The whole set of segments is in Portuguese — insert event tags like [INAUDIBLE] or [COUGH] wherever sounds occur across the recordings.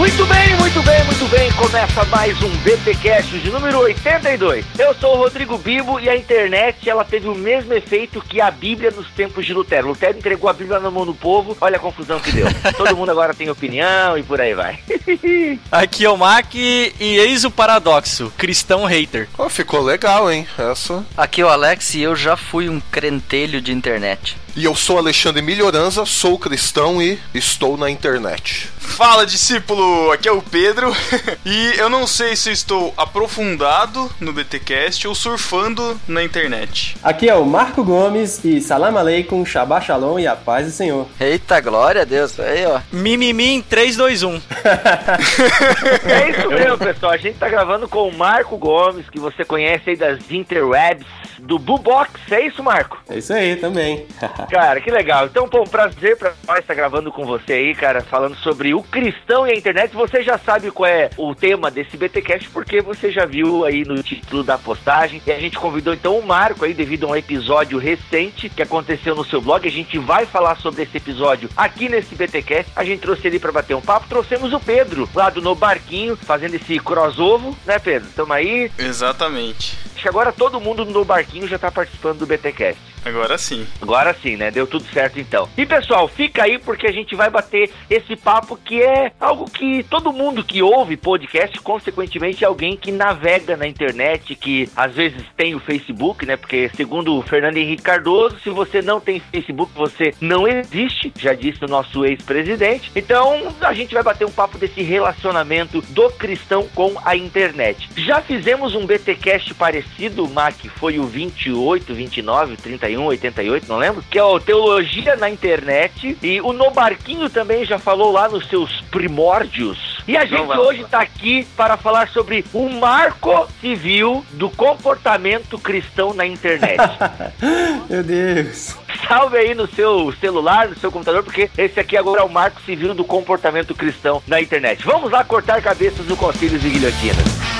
Muito bem, muito bem, muito bem. Começa mais um BTcast de número 82. Eu sou o Rodrigo Bibo e a internet ela teve o mesmo efeito que a Bíblia nos tempos de Lutero. Lutero entregou a Bíblia na mão do povo. Olha a confusão que deu. [LAUGHS] Todo mundo agora tem opinião e por aí vai. [LAUGHS] Aqui é o Mac e eis o paradoxo, cristão hater. Oh, ficou legal, hein? Essa. Aqui é o Alex e eu já fui um crentelho de internet. E eu sou Alexandre Melhoranza, sou cristão e estou na internet. Fala, discípulo! Aqui é o Pedro. [LAUGHS] e eu não sei se estou aprofundado no BTcast ou surfando na internet. Aqui é o Marco Gomes e salam aleikum, shabbat shalom e a paz do Senhor. Eita, glória a Deus. Aí, ó. Mimimi em 3, 2, 1. é isso mesmo, pessoal. A gente tá gravando com o Marco Gomes, que você conhece aí das interwebs, do Bubox. É isso, Marco? É isso aí, também. [LAUGHS] cara, que legal. Então, pô, um prazer pra nós estar gravando com você aí, cara, falando sobre o cristão e a internet. Você já sabe qual é o tema desse BTcast, porque você já viu aí no título da postagem. E a gente convidou então o Marco aí, devido a um episódio recente que aconteceu no seu blog. A gente vai falar sobre esse episódio aqui nesse BTcast. A gente trouxe ele para bater um papo. Trouxemos o Pedro, lá do No Barquinho, fazendo esse crossover, né, Pedro? Tamo aí. Exatamente. Acho que agora todo mundo no Barquinho já tá participando do BTcast. Agora sim. Agora sim, né? Deu tudo certo então. E pessoal, fica aí porque a gente vai bater esse papo que é algo que todo mundo que ouve podcast, consequentemente, é alguém que navega na internet, que às vezes tem o Facebook, né? Porque segundo o Fernando Henrique Cardoso, se você não tem Facebook, você não existe, já disse o nosso ex-presidente. Então a gente vai bater um papo desse relacionamento do cristão com a internet. Já fizemos um BTcast parecido, Mac, foi o 28, 29, 30 81, 88, não lembro, que é o Teologia na Internet. E o No Barquinho também já falou lá nos seus primórdios. E a gente não, hoje está aqui para falar sobre o marco civil do comportamento cristão na internet. [LAUGHS] Meu Deus. Salve aí no seu celular, no seu computador, porque esse aqui agora é o marco civil do comportamento cristão na internet. Vamos lá cortar cabeças no Conselhos e Guilhotinas.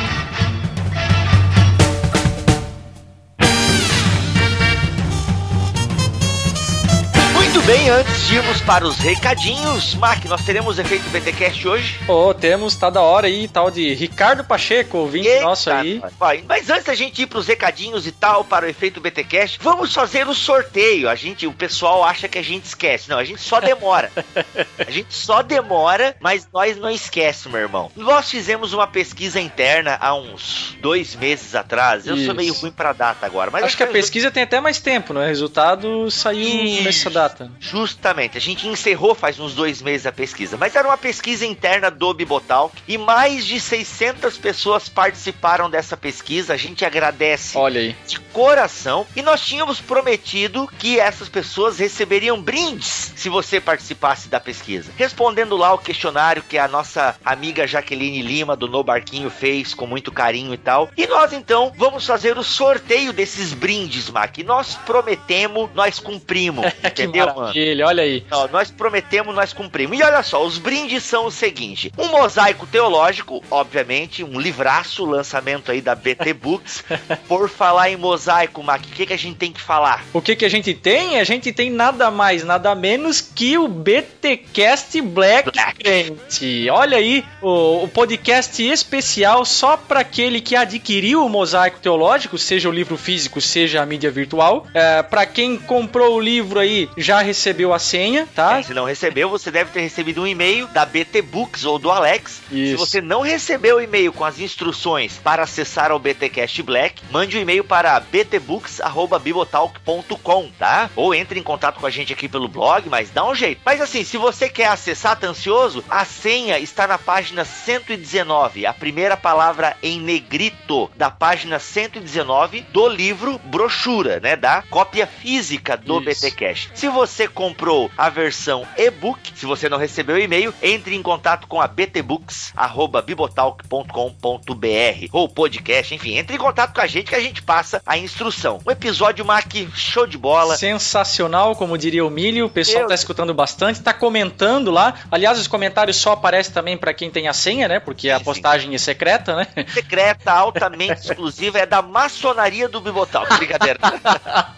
Muito bem, antes de irmos para os recadinhos, Mac, nós teremos efeito BTcast hoje? Oh, temos, tá da hora aí, tal de Ricardo Pacheco, ouvinte Eita, nosso aí. Vai. Mas antes da gente ir para os recadinhos e tal, para o efeito BTcast, vamos fazer o sorteio. A gente, o pessoal acha que a gente esquece. Não, a gente só demora. [LAUGHS] a gente só demora, mas nós não esquecemos, meu irmão. Nós fizemos uma pesquisa interna há uns dois meses atrás. Eu Isso. sou meio ruim para data agora, mas acho que a pesquisa tem até mais tempo, né? O resultado saiu Isso. nessa data. Justamente, a gente encerrou faz uns dois meses a pesquisa, mas era uma pesquisa interna do Bibotal e mais de 600 pessoas participaram dessa pesquisa. A gente agradece Olha aí. de coração e nós tínhamos prometido que essas pessoas receberiam brindes se você participasse da pesquisa. Respondendo lá o questionário que a nossa amiga Jaqueline Lima do No Barquinho fez com muito carinho e tal. E nós então vamos fazer o sorteio desses brindes, Mac. Nós prometemos, nós cumprimos, [LAUGHS] entendeu? Maravilha, olha aí. Não, nós prometemos, nós cumprimos. E olha só, os brindes são o seguinte: um mosaico teológico, obviamente, um livraço, lançamento aí da BT Books. [LAUGHS] Por falar em mosaico, Mac, o que, que a gente tem que falar? O que, que a gente tem? A gente tem nada mais, nada menos que o BTcast Black, Black. Olha aí, o, o podcast especial só para aquele que adquiriu o mosaico teológico, seja o livro físico, seja a mídia virtual. É, para quem comprou o livro aí, já recebeu a senha, tá? É, se não recebeu, você deve ter recebido um e-mail da BT Books ou do Alex. Isso. Se você não recebeu o e-mail com as instruções para acessar ao BTcast Black, mande um e-mail para btbooks@bibotalk.com, tá? Ou entre em contato com a gente aqui pelo blog, mas dá um jeito. Mas assim, se você quer acessar, tá ansioso, a senha está na página 119, a primeira palavra em negrito da página 119 do livro brochura, né, da cópia física do Isso. BTcast. Se você você comprou a versão e-book, se você não recebeu o e-mail, entre em contato com a btbooks@bibotalk.com.br ou podcast, enfim, entre em contato com a gente que a gente passa a instrução. Um episódio Mac show de bola. Sensacional, como diria o Milho. O pessoal Eu- tá escutando bastante, tá comentando lá. Aliás, os comentários só aparecem também pra quem tem a senha, né? Porque a Sim, sim. postagem é secreta, né? secreta, altamente [LAUGHS] exclusiva, é da maçonaria do Bibotalk. Brincadeira. [LAUGHS]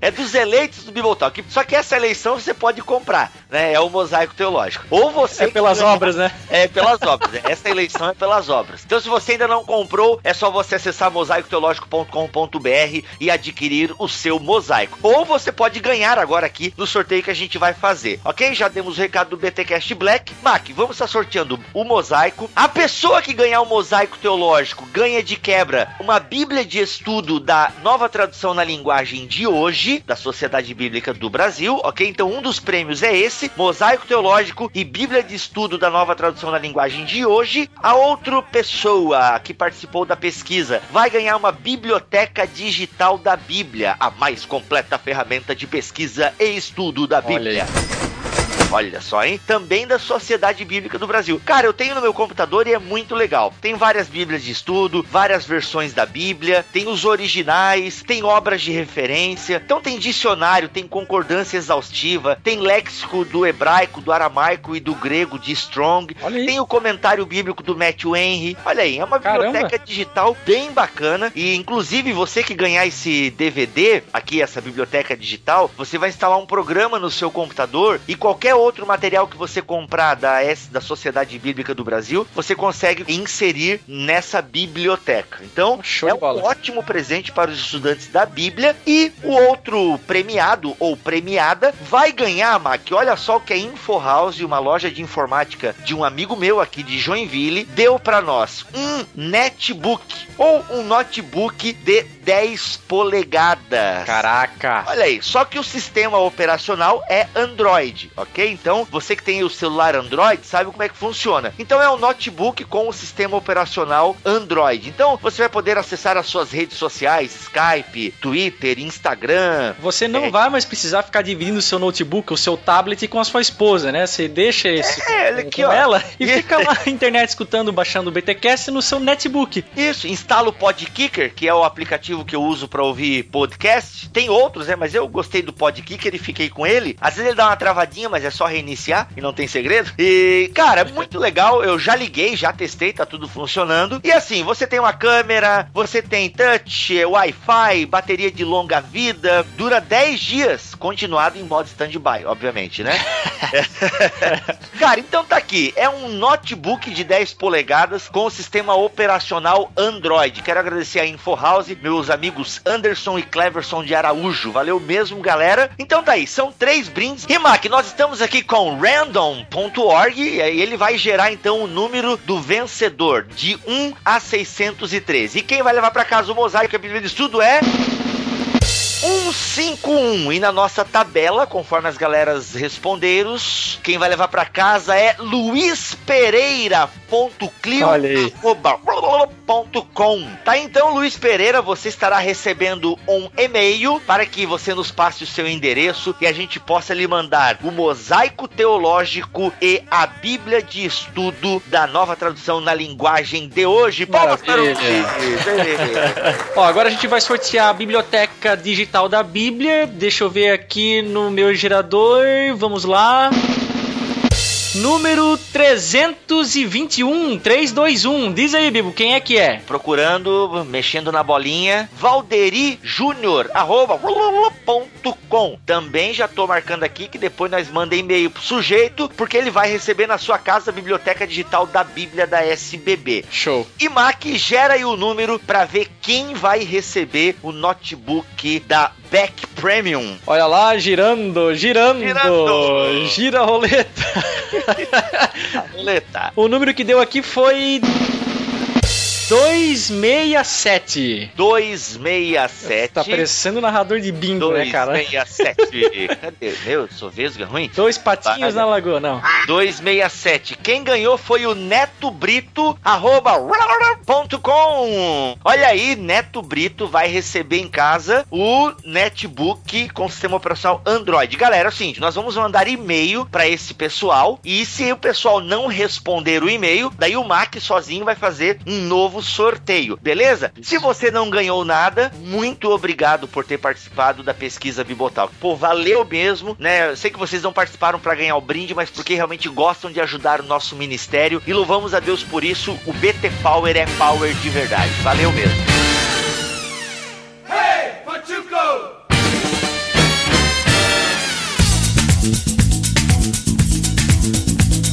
é, é dos eleitos do Bibotalk. Só que essa eleição você pode comprar, né? É o mosaico teológico. Ou você. É pelas obras, né? É pelas obras. né? Essa eleição é pelas obras. Então, se você ainda não comprou, é só você acessar mosaicoteológico.com.br e adquirir o seu mosaico. Ou você pode ganhar agora aqui no sorteio que a gente vai fazer, ok? Já demos o recado do BTcast Black. Mac, vamos estar sorteando o mosaico. A pessoa que ganhar o mosaico teológico ganha de quebra uma Bíblia de estudo da nova tradução na linguagem de hoje, da Sociedade Bíblica do Brasil, ok? Então, um dos prêmios é esse: mosaico teológico e Bíblia de estudo da nova tradução na linguagem de hoje. A outra pessoa que participou da pesquisa vai ganhar uma biblioteca digital da Bíblia, a mais completa ferramenta de pesquisa e estudo da Olha Bíblia. Olha só, hein? Também da Sociedade Bíblica do Brasil. Cara, eu tenho no meu computador e é muito legal. Tem várias bíblias de estudo, várias versões da Bíblia, tem os originais, tem obras de referência, então tem dicionário, tem concordância exaustiva, tem léxico do hebraico, do aramaico e do grego de Strong. Tem o comentário bíblico do Matthew Henry. Olha aí, é uma Caramba. biblioteca digital bem bacana. E inclusive você que ganhar esse DVD, aqui essa biblioteca digital, você vai instalar um programa no seu computador e qualquer outro material que você comprar da S da Sociedade Bíblica do Brasil, você consegue inserir nessa biblioteca. Então, Show é um ótimo presente para os estudantes da Bíblia e o outro premiado ou premiada vai ganhar, Mac. Olha só o que a InfoHouse, uma loja de informática de um amigo meu aqui de Joinville, deu para nós um netbook ou um notebook de 10 polegadas. Caraca. Olha aí, só que o sistema operacional é Android, ok? Então, você que tem o celular Android sabe como é que funciona. Então, é um notebook com o sistema operacional Android. Então, você vai poder acessar as suas redes sociais, Skype, Twitter, Instagram. Você não É. vai mais precisar ficar dividindo o seu notebook, o seu tablet com a sua esposa, né? Você deixa esse É, com, aqui, com ó. ela e fica lá na [LAUGHS] internet escutando, baixando o BTcast no seu netbook. Isso, instala o Podkicker, que é o aplicativo que eu uso para ouvir podcast. Tem outros, né? Mas eu gostei do Podkicker e fiquei com ele. Às vezes ele dá uma travadinha, mas é só reiniciar e não tem segredo. E, cara, é muito legal. Eu já liguei, já testei, tá tudo funcionando. E assim, você tem uma câmera, você tem touch, é, Wi-Fi, bateria de longa vida, dura 10 dias, continuado em modo stand-by, obviamente, né? [LAUGHS] [LAUGHS] Cara, então tá aqui. É um notebook de 10 polegadas com o sistema operacional Android. Quero agradecer a InfoHouse, meus amigos Anderson e Cleverson de Araújo. Valeu mesmo, galera. Então tá aí, são três brindes. E Mac, nós estamos aqui com random.org e ele vai gerar então o número do vencedor de 1 a 613. E quem vai levar pra casa o mosaico a Bíblia de Estudo é 151 e na nossa tabela, conforme as galeras responderam, quem vai levar pra casa é Luiz Pereira ponto Clio arroba ponto com. Tá então, Luiz Pereira, você estará recebendo um e-mail para que você nos passe o seu endereço e a gente possa lhe mandar o mosaico teológico e a Bíblia de estudo da nova tradução na linguagem de hoje. Palmas para o. [LAUGHS] Ó, agora a gente vai sortear a biblioteca digital da Bíblia. Deixa eu ver aqui no meu gerador. Vamos lá. Número 321, 321. Diz aí, Bibo, quem é que é? procurando, mexendo na bolinha, Valderi Júnior, arroba, ponto com. Também já tô marcando aqui que depois nós manda e-mail pro sujeito, porque ele vai receber na sua casa a biblioteca digital da Bíblia da SBB. Show. E Mac, gera aí o número pra ver quem vai receber o da Beck Premium. Olha lá, girando, girando. Girando. Gira a roleta. [LAUGHS] [LAUGHS] Roleta. o número que deu aqui foi 267. 267. Tá parecendo narrador de bingo, né, cara? 267. Cadê? [LAUGHS] Meu, sou vesga ruim? Dois patinhos na lagoa, não. 267. Quem ganhou foi o Neto Brito, arroba com. Olha aí, Neto Brito vai receber em casa o netbook com sistema operacional Android. Galera, é o seguinte, nós vamos mandar e-mail pra esse pessoal e se o pessoal não responder o e-mail, daí o Mac sozinho vai fazer um novo sorteio, beleza? Se você não ganhou nada, muito obrigado por ter participado da pesquisa Bibotal. Pô, valeu mesmo, né? Eu sei que vocês não participaram pra ganhar o brinde, mas porque realmente gostam de ajudar o nosso ministério e louvamos a Deus por isso. O BT Power é power de verdade. Valeu mesmo.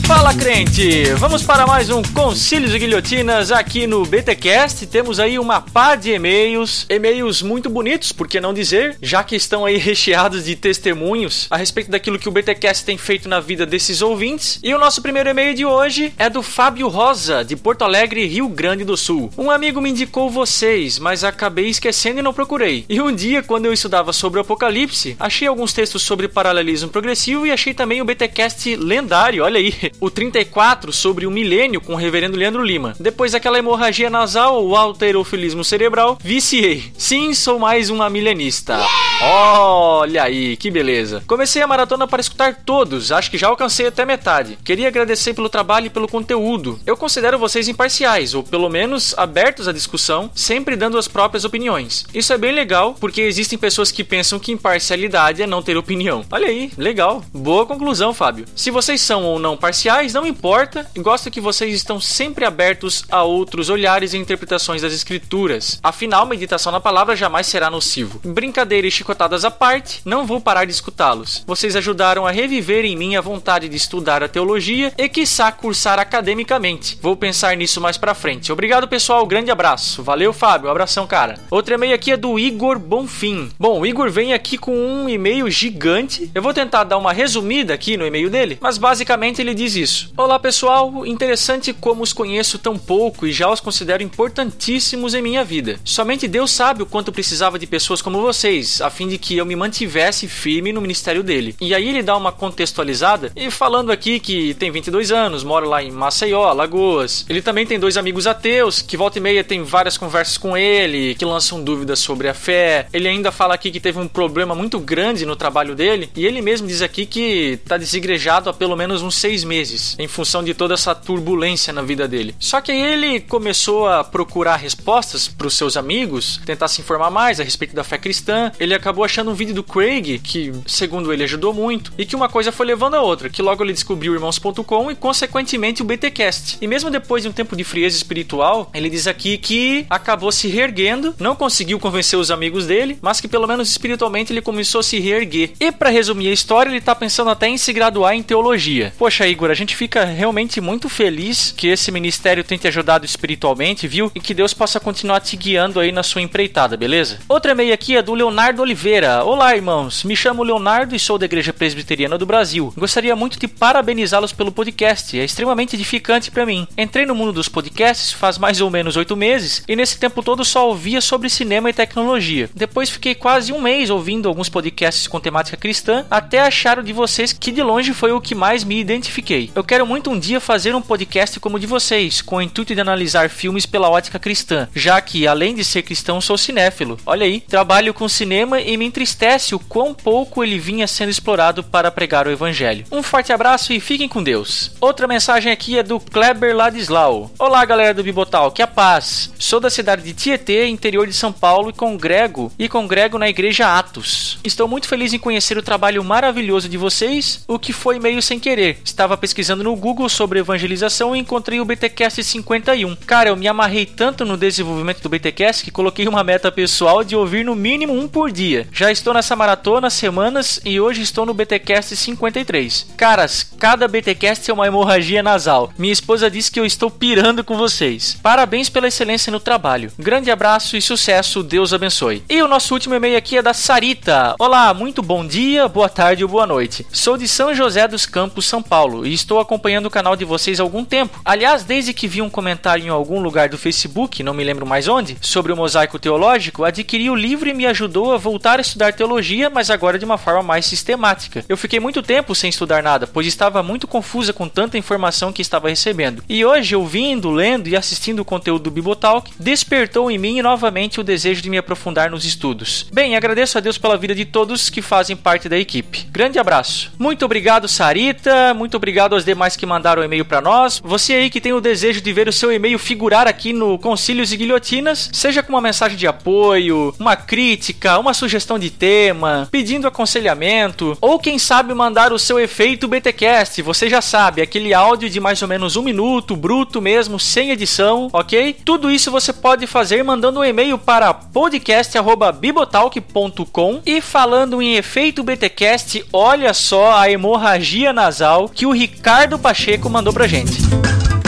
Fala, crente! Vamos para mais um Concílios e Guilhotinas aqui no BTcast. Temos aí uma pá de e-mails, e-mails muito bonitos, por que não dizer, já que estão aí [LAUGHS] recheados de testemunhos a respeito daquilo que o BTcast tem feito na vida desses ouvintes. E o nosso primeiro e-mail de hoje é do Fábio Rosa, de Porto Alegre, Rio Grande do Sul. Um amigo me indicou vocês, mas acabei esquecendo e não procurei. E um dia, quando eu estudava sobre o Apocalipse, achei alguns textos sobre paralelismo progressivo e achei também o BTcast lendário, olha aí, o 34 sobre o milênio com o reverendo Leandro Lima. Depois daquela hemorragia nasal, o alterofilismo cerebral, viciei. Sim, sou mais uma milenista. Olha aí, que beleza. Comecei a maratona para escutar todos, acho que já alcancei até metade. Queria agradecer pelo trabalho e pelo conteúdo. Eu considero vocês imparciais, ou pelo menos abertos à discussão, sempre dando as próprias opiniões. Isso é bem legal, porque existem pessoas que pensam que imparcialidade é não ter opinião. Olha aí, legal. Boa conclusão, Fábio. Se vocês são ou não parciais, não importa, gosto que vocês estão sempre abertos a outros olhares e interpretações das escrituras. Afinal, meditação na palavra jamais será nocivo. Brincadeira e chicotadas à parte, não vou parar de escutá-los. Vocês ajudaram a reviver em mim a vontade de estudar a teologia e quiçá cursar academicamente. Vou pensar nisso mais pra frente. Obrigado, pessoal. Grande abraço. Valeu, Fábio. abração, cara. Outro e-mail aqui é do Igor Bonfim. Bom, o Igor vem aqui com um e-mail gigante. Eu vou tentar dar uma resumida aqui no e-mail dele, mas basicamente ele diz isso. Olá, pessoal. Interessante como os conheço tão pouco e já os considero importantíssimos em minha vida. Somente Deus sabe o quanto precisava de pessoas como vocês, a fim de que eu me mantivesse firme no ministério dele. E aí ele dá uma contextualizada e falando aqui que tem 22 anos, mora lá em Maceió, Alagoas. Ele também tem dois amigos ateus que volta e meia tem várias conversas com ele, que lançam dúvidas sobre a fé. Ele ainda fala aqui que teve um problema muito grande no trabalho dele e ele mesmo diz aqui que tá desigrejado há pelo menos uns seis meses, em função de toda essa turbulência na vida dele. Só que aí ele começou a procurar respostas para os seus amigos, tentar se informar mais a respeito da fé cristã. Ele acabou achando um vídeo do Craig, que segundo ele ajudou muito, e que uma coisa foi levando a outra, que logo ele descobriu irmãos.com e consequentemente o BTcast. E mesmo depois de um tempo de frieza espiritual, ele diz aqui que acabou se reerguendo, não conseguiu convencer os amigos dele, mas que pelo menos espiritualmente ele começou a se reerguer. E para resumir a história, ele tá pensando até em se graduar em teologia. Poxa, Igor, a gente fica realmente muito feliz que esse ministério tenha te ajudado espiritualmente, viu? E que Deus possa continuar te guiando aí na sua empreitada, beleza? Outro e-mail aqui é do Leonardo Oliveira. Olá, irmãos. Me chamo Leonardo e sou da Igreja Presbiteriana do Brasil. Gostaria muito de parabenizá-los pelo podcast. É extremamente edificante para mim. Entrei no mundo dos podcasts faz mais ou menos oito meses e nesse tempo todo só ouvia sobre cinema e tecnologia. Depois fiquei quase um mês ouvindo alguns podcasts com temática cristã até achar o de vocês que de longe foi o que mais me identifiquei. Eu quero muito um dia fazer um podcast como o de vocês, com o intuito de analisar filmes pela ótica cristã, já que além de ser cristão sou cinéfilo. Olha aí, trabalho com cinema e me entristece o quão pouco ele vinha sendo explorado para pregar o evangelho. Um forte abraço e fiquem com Deus. Outra mensagem aqui é do Kleber Ladislau. Olá, galera do Bibotal, que a paz. Sou da cidade de Tietê, interior de São Paulo e congrego e congrego na igreja Atos. Estou muito feliz em conhecer o trabalho maravilhoso de vocês, o que foi meio sem querer. Estava pesquisando no Google sobre evangelização e encontrei o BTcast 51. Cara, eu me amarrei tanto no desenvolvimento do BTcast que coloquei uma meta pessoal de ouvir no mínimo um por dia. Já estou nessa maratona semanas e hoje estou no BTcast 53. Caras, cada BTcast é uma hemorragia nasal. Minha esposa disse que eu estou pirando com vocês. Parabéns pela excelência no trabalho. Grande abraço e sucesso, Deus abençoe. E o nosso último e-mail aqui é da Sarita. Olá, muito bom dia, boa tarde ou boa noite. Sou de São José dos Campos, São Paulo, e estou acompanhando o canal de vocês há algum tempo. Aliás, desde que vi um comentário em algum lugar do Facebook, não me lembro mais onde, sobre o mosaico teológico, adquiri o livro e me ajudou a voltar a estudar teologia, mas agora de uma forma mais sistemática. Eu fiquei muito tempo sem estudar nada, pois estava muito confusa com tanta informação que estava recebendo. E hoje, ouvindo, lendo e assistindo o conteúdo do Bibotalk, despertou em mim novamente o desejo de me aprofundar nos estudos. Bem, agradeço a Deus pela vida de todos que fazem parte da equipe. Grande abraço. Muito obrigado, Sarita. Muito obrigado aos demais que mandaram e-mail para nós. Você aí que tem o desejo de ver o seu e-mail figurar aqui no Concílios e Guilhotinas, seja com uma mensagem de apoio, uma crítica, uma sugestão de tema, pedindo aconselhamento, ou quem sabe mandar o seu efeito BTcast. Você já sabe, aquele áudio de mais ou menos um minuto, bruto mesmo, sem edição, ok? Tudo isso você pode fazer mandando um e-mail para podcast@bibotalk.com e falando em efeito BTcast, olha só a hemorragia nasal que o Ricardo Pacheco mandou pra gente.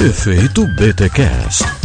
Efeito BTcast.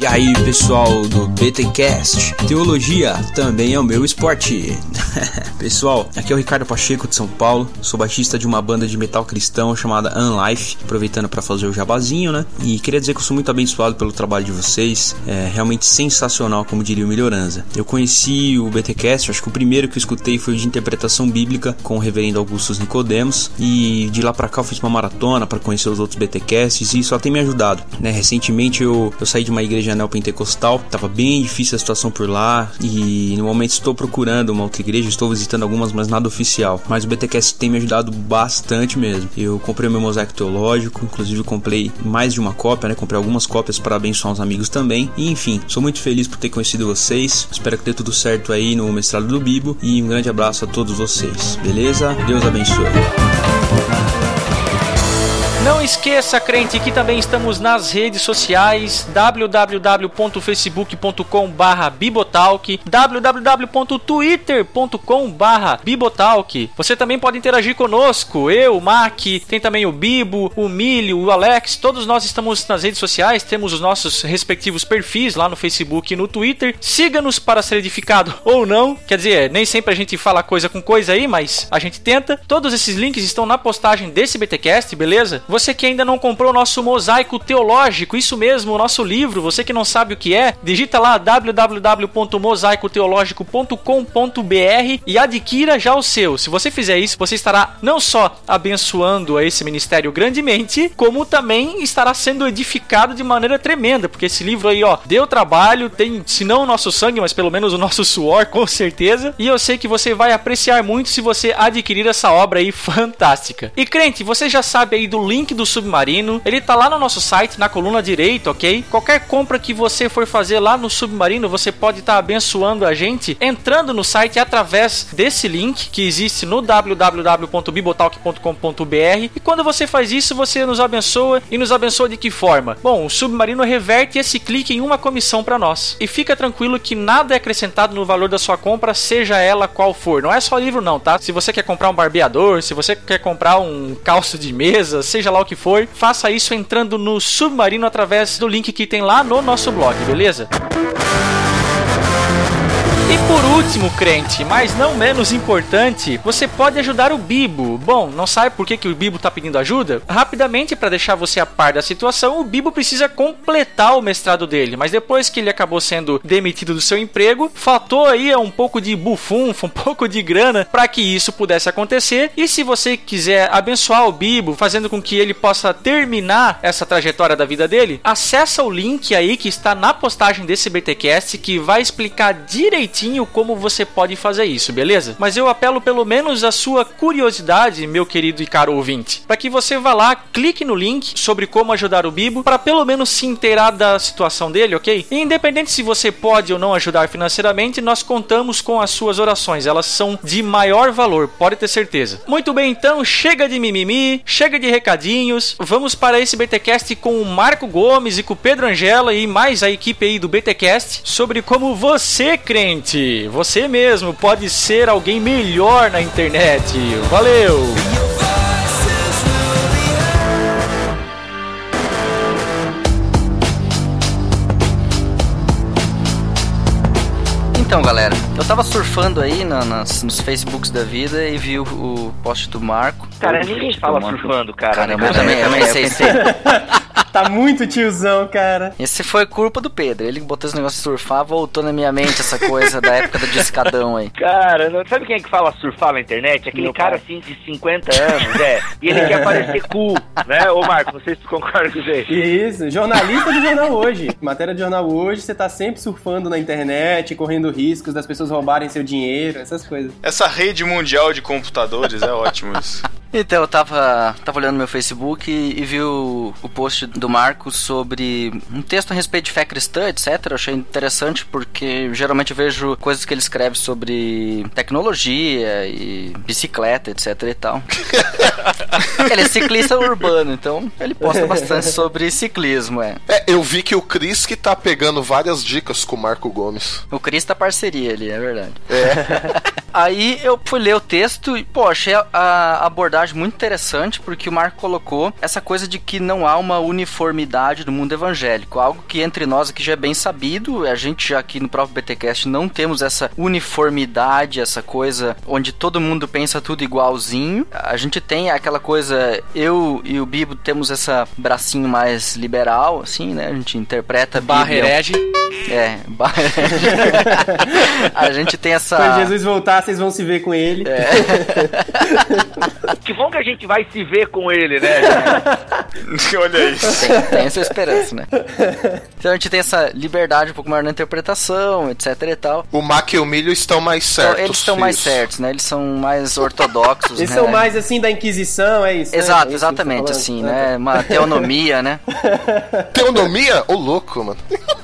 E aí, pessoal do BTcast, teologia também é o meu esporte. [LAUGHS] pessoal, aqui é o Ricardo Pacheco de São Paulo, sou baixista de uma banda de metal cristão chamada Unlife, aproveitando para fazer o jabazinho, né? E queria dizer que eu sou muito abençoado pelo trabalho de vocês, é realmente sensacional, como diria o Melhoranza. Eu conheci o BTcast, acho que o primeiro que eu escutei foi o de interpretação bíblica com o reverendo Augustus Nicodemos, e de lá para cá eu fiz uma maratona para conhecer os outros BTcasts e só tem me ajudado, né? Recentemente eu, eu saí de uma igreja neopentecostal, tava bem difícil a situação por lá e no momento estou procurando uma outra igreja, estou visitando algumas, mas nada oficial. Mas o BTcast tem me ajudado bastante mesmo. Eu comprei meu mosaico teológico, inclusive comprei mais de uma cópia, né? Comprei algumas cópias para abençoar os amigos também. E enfim, sou muito feliz por ter conhecido vocês. Espero que dê tudo certo aí no mestrado do Bibo e um grande abraço a todos vocês. Beleza? Deus abençoe. Não esqueça, crente, que também estamos nas redes sociais www.facebook.com bibotalk www.twitter.com bibotalk Você também pode interagir conosco, eu, o Mac, tem também o Bibo, o Milho, o Alex, todos nós estamos nas redes sociais, temos os nossos respectivos perfis lá no Facebook e no Twitter. Siga-nos para ser edificado [LAUGHS] ou não, quer dizer, nem sempre a gente fala coisa com coisa aí, mas a gente tenta. Todos esses links estão na postagem desse BTcast, beleza? Você que ainda não comprou o nosso mosaico teológico, isso mesmo, o nosso livro, você que não sabe o que é, digita lá www.mosaicoteologico.com.br e adquira já o seu. Se você fizer isso, você estará não só abençoando a esse ministério grandemente, como também estará sendo edificado de maneira tremenda, porque esse livro aí, ó, deu trabalho, tem, se não o nosso sangue, mas pelo menos o nosso suor, com certeza. E eu sei que você vai apreciar muito se você adquirir essa obra aí fantástica. E crente, você já sabe aí do link do Submarino. Ele tá lá no nosso site, na coluna direita, ok? Qualquer compra que você for fazer lá no Submarino, você pode estar tá abençoando a gente entrando no site através desse link que existe no www.bibotalk.com.br. E quando você faz isso, você nos abençoa e nos abençoa de que forma? Bom, o Submarino reverte esse clique em uma comissão para nós. E fica tranquilo que nada é acrescentado no valor da sua compra, seja ela qual for. Não é só livro não, tá? Se você quer comprar um barbeador, se você quer comprar um calço de mesa, seja lá o que for, faça isso entrando no Submarino através do link que tem lá no nosso blog, beleza? E por último, crente, mas não menos importante, você pode ajudar o Bibo. Bom, não sabe por que, que o Bibo está pedindo ajuda? Rapidamente, para deixar você a par da situação, o Bibo precisa completar o mestrado dele, mas depois que ele acabou sendo demitido do seu emprego, faltou aí um pouco de bufunfa, um [LAUGHS] pouco de grana para que isso pudesse acontecer. E se você quiser abençoar o Bibo, fazendo com que ele possa terminar essa trajetória da vida dele, acessa o link aí que está na postagem desse BTcast que vai explicar direitinho como você pode fazer isso, beleza? Mas eu apelo pelo menos a sua curiosidade, meu querido e caro ouvinte, para que você vá lá, clique no link sobre como ajudar o Bibo, para pelo menos se inteirar da situação dele, ok? E independente se você pode ou não ajudar financeiramente, nós contamos com as suas orações, elas são de maior valor, pode ter certeza. Muito bem, então, chega de mimimi, chega de recadinhos, vamos para esse BTcast com o Marco Gomes e com o Pedro Angela e mais a equipe aí do BTcast sobre como você, crente, Você mesmo pode ser alguém melhor na internet. Valeu! Então, galera, eu tava surfando aí na- nas- nos Facebooks da vida e vi o, o post do Marco. Cara, ninguém fala Marco. surfando, cara. Caramba, né? eu também, também sei, sei. [LAUGHS] Tá muito tiozão, cara. Esse foi culpa do Pedro. Ele botou esse negócio de surfar, voltou na minha mente essa coisa da época do discadão aí. Cara, não- sabe quem é que fala surfar na internet? Aquele Meu cara pai. assim de 50 anos, é. E ele quer parecer cool, né? Ô Marco, não sei se tu concorda com isso. Isso, jornalista do jornal hoje. Matéria de jornal hoje, você tá sempre surfando na internet, correndo riscos das pessoas roubarem seu dinheiro, essas coisas. Essa rede mundial de computadores é ótimo isso. Então, eu tava, tava olhando meu Facebook e, e vi o, o post do Marco sobre um texto a respeito de fé cristã, etc. Eu achei interessante porque geralmente eu vejo coisas que ele escreve sobre tecnologia e bicicleta, etc e tal. [LAUGHS] ele é ciclista urbano, então ele posta bastante sobre ciclismo, é. É, eu vi que o Chris que tá pegando várias dicas com o Marco Gomes. O Cris tá parceria ali, é verdade. [LAUGHS] Aí eu fui ler o texto e, pô, achei a, a abordagem muito interessante porque o Marco colocou essa coisa de que não há uma uniformidade no mundo evangélico. Algo que entre nós aqui já é bem sabido. A gente já aqui no próprio BTcast não temos essa uniformidade, essa coisa onde todo mundo pensa tudo igualzinho. A gente tem aquela coisa, eu e o Bibo temos essa bracinho mais liberal, assim, né? A gente interpreta a Barra Bíblia- herege. é, barra [LAUGHS] A gente tem essa. Quando Jesus voltar, vocês vão se ver com ele. [LAUGHS] Que bom que a gente vai se ver com ele, né? [LAUGHS] Olha isso. Tem, tem essa esperança, né? [LAUGHS] Então a gente tem essa liberdade um pouco maior na interpretação, etc e tal. O Mac e o Milho estão mais Então, certos. eles estão mais certos, né? Eles são mais ortodoxos, Eles né? são mais assim da Inquisição, é isso? né? É Exato, isso que exatamente, você tá assim, né? Uma teonomia, né? Teonomia? Ô louco, mano. [LAUGHS]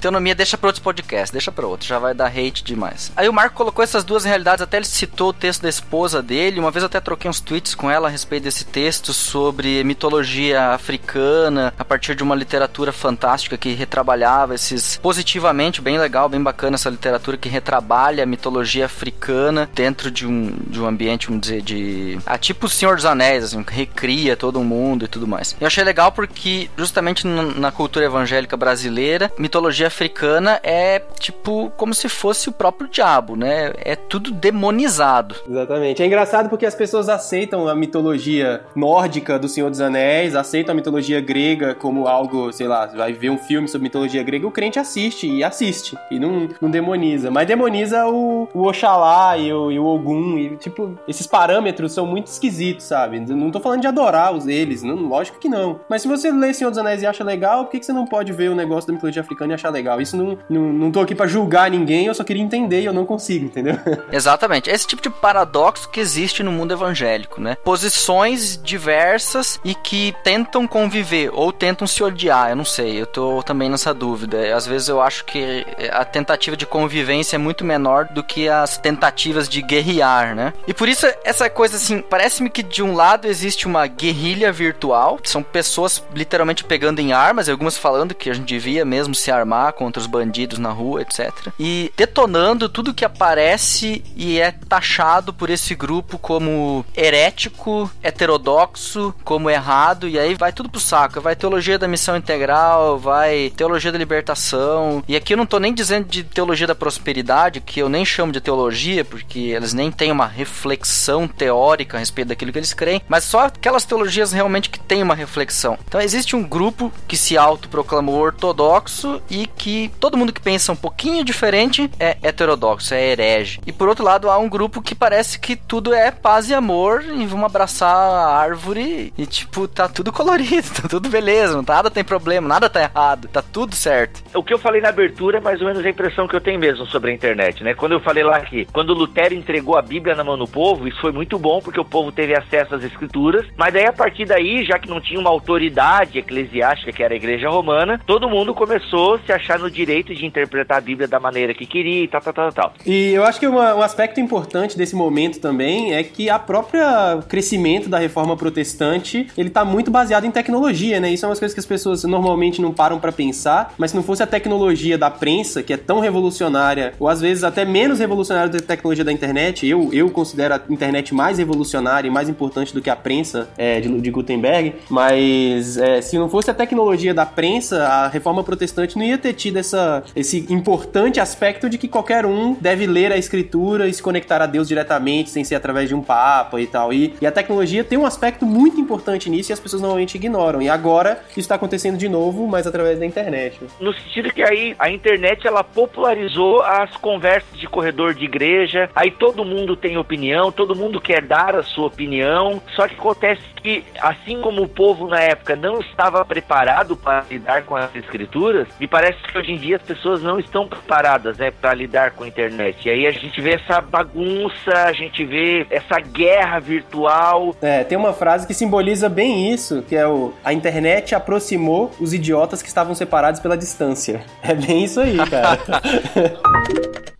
Teonomia deixa pra outros podcasts, deixa pra outros, já vai dar hate demais. Aí o Marco colocou essas duas realidades, até ele citou o texto da esposa dele. Uma vez eu até troquei uns tweets com ela a respeito desse texto sobre mitologia africana, a partir de uma literatura fantástica que retrabalhava esses positivamente, bem legal, bem bacana essa literatura que retrabalha a mitologia africana dentro de um, de um ambiente, vamos dizer, de. Ah, tipo o Senhor dos Anéis, assim, que recria todo mundo e tudo mais. Eu achei legal porque, justamente na cultura evangélica brasileira, mitologia africana é tipo como se fosse o próprio diabo, né? É tudo demonizado. Exatamente. É engraçado porque as pessoas aceitam a mitologia nórdica do Senhor dos Anéis, aceitam a mitologia grega como algo, sei lá, vai ver um filme sobre mitologia grega, o crente assiste e assiste. E não, não demoniza. Mas demoniza o, o Oxalá e o, e o Ogum. E, tipo, esses parâmetros são muito esquisitos, sabe? Não tô falando de adorar os eles, não, lógico que não. Mas se você lê Senhor dos Anéis e acha legal, por que, que você não pode ver o negócio da mitologia africana e achar legal? Isso não, não, não tô aqui pra julgar ninguém, eu só queria entender e eu não consigo, entendeu? [LAUGHS] Exatamente. Esse tipo de paradoxo que existe no mundo evangélico, né? Posições diversas e que tentam conviver ou tentam se odiar. Eu não sei, eu tô também nessa dúvida. Às vezes eu acho que a tentativa de convivência é muito menor do que as tentativas de guerrear, né? E por isso essa coisa assim, parece-me que de um lado existe uma guerrilha virtual, são pessoas literalmente pegando em armas, algumas falando que a gente devia mesmo se armar contra os bandidos na rua, etc. E detonando tudo que aparece e é taxado por esse grupo como herético, heterodoxo, como errado, e aí vai tudo pro saco. Vai teologia da missão integral, vai teologia da libertação. E aqui eu não tô nem dizendo de teologia da prosperidade, que eu nem chamo de teologia, porque eles nem têm uma reflexão teórica a respeito daquilo que eles creem, mas só aquelas teologias realmente que têm uma reflexão. Então existe um grupo que se autoproclamou ortodoxo e que todo mundo que pensa um pouquinho diferente é heterodoxo, é herege. E por outro lado, há um grupo que parece que tudo é paz e amor e vamos abraçar a árvore e tipo, tá tudo [LAUGHS] colorido, tá tudo beleza, nada tem problema, nada tá errado, tá tudo certo. O que eu falei na abertura é mais ou menos a impressão que eu tenho mesmo sobre a internet, né? Quando eu falei lá que quando Lutero entregou a Bíblia na mão do povo, isso foi muito bom porque o povo teve acesso às escrituras, mas daí a partir daí, já que não tinha uma autoridade eclesiástica que era a igreja romana, todo mundo começou a se achar no direito de interpretar a Bíblia da maneira que queria e tal, tal, tal, tal. E eu acho que uma, um aspecto importante desse momento também é que a própria crescimento da reforma protestante, ele tá muito baseado em tecnologia, né? Isso é uma coisa que as pessoas normalmente não param para pensar, mas se não fosse a tecnologia da prensa, que é tão revolucionária, ou às vezes até menos revolucionária do que a tecnologia da internet, eu, eu considero a internet mais revolucionária e mais importante do que a prensa é, de, de Gutenberg, mas é, se não fosse a tecnologia da prensa, a reforma protestante não ia ter tido essa, esse importante aspecto de que qualquer um deve ler a escritura e se conectar a Deus diretamente, sem ser através de um papa e tal. E, e a tecnologia tem um aspecto muito importante nisso e as pessoas normalmente ignoram. E agora isso está acontecendo de novo, mas através da internet. No sentido que aí a internet ela popularizou as conversas de corredor de igreja, aí todo mundo tem opinião, todo mundo quer dar a sua opinião, só que acontece que, assim como o povo na época não estava preparado para lidar com as escrituras, me parece que hoje em dia as pessoas não estão preparadas né, para lidar com a internet. E aí a gente vê essa bagunça, a gente vê essa guerra virtual. É, tem uma frase que simboliza bem isso, que é o a internet aproximou os idiotas que estavam separados pela distância. É bem isso aí, cara. [LAUGHS]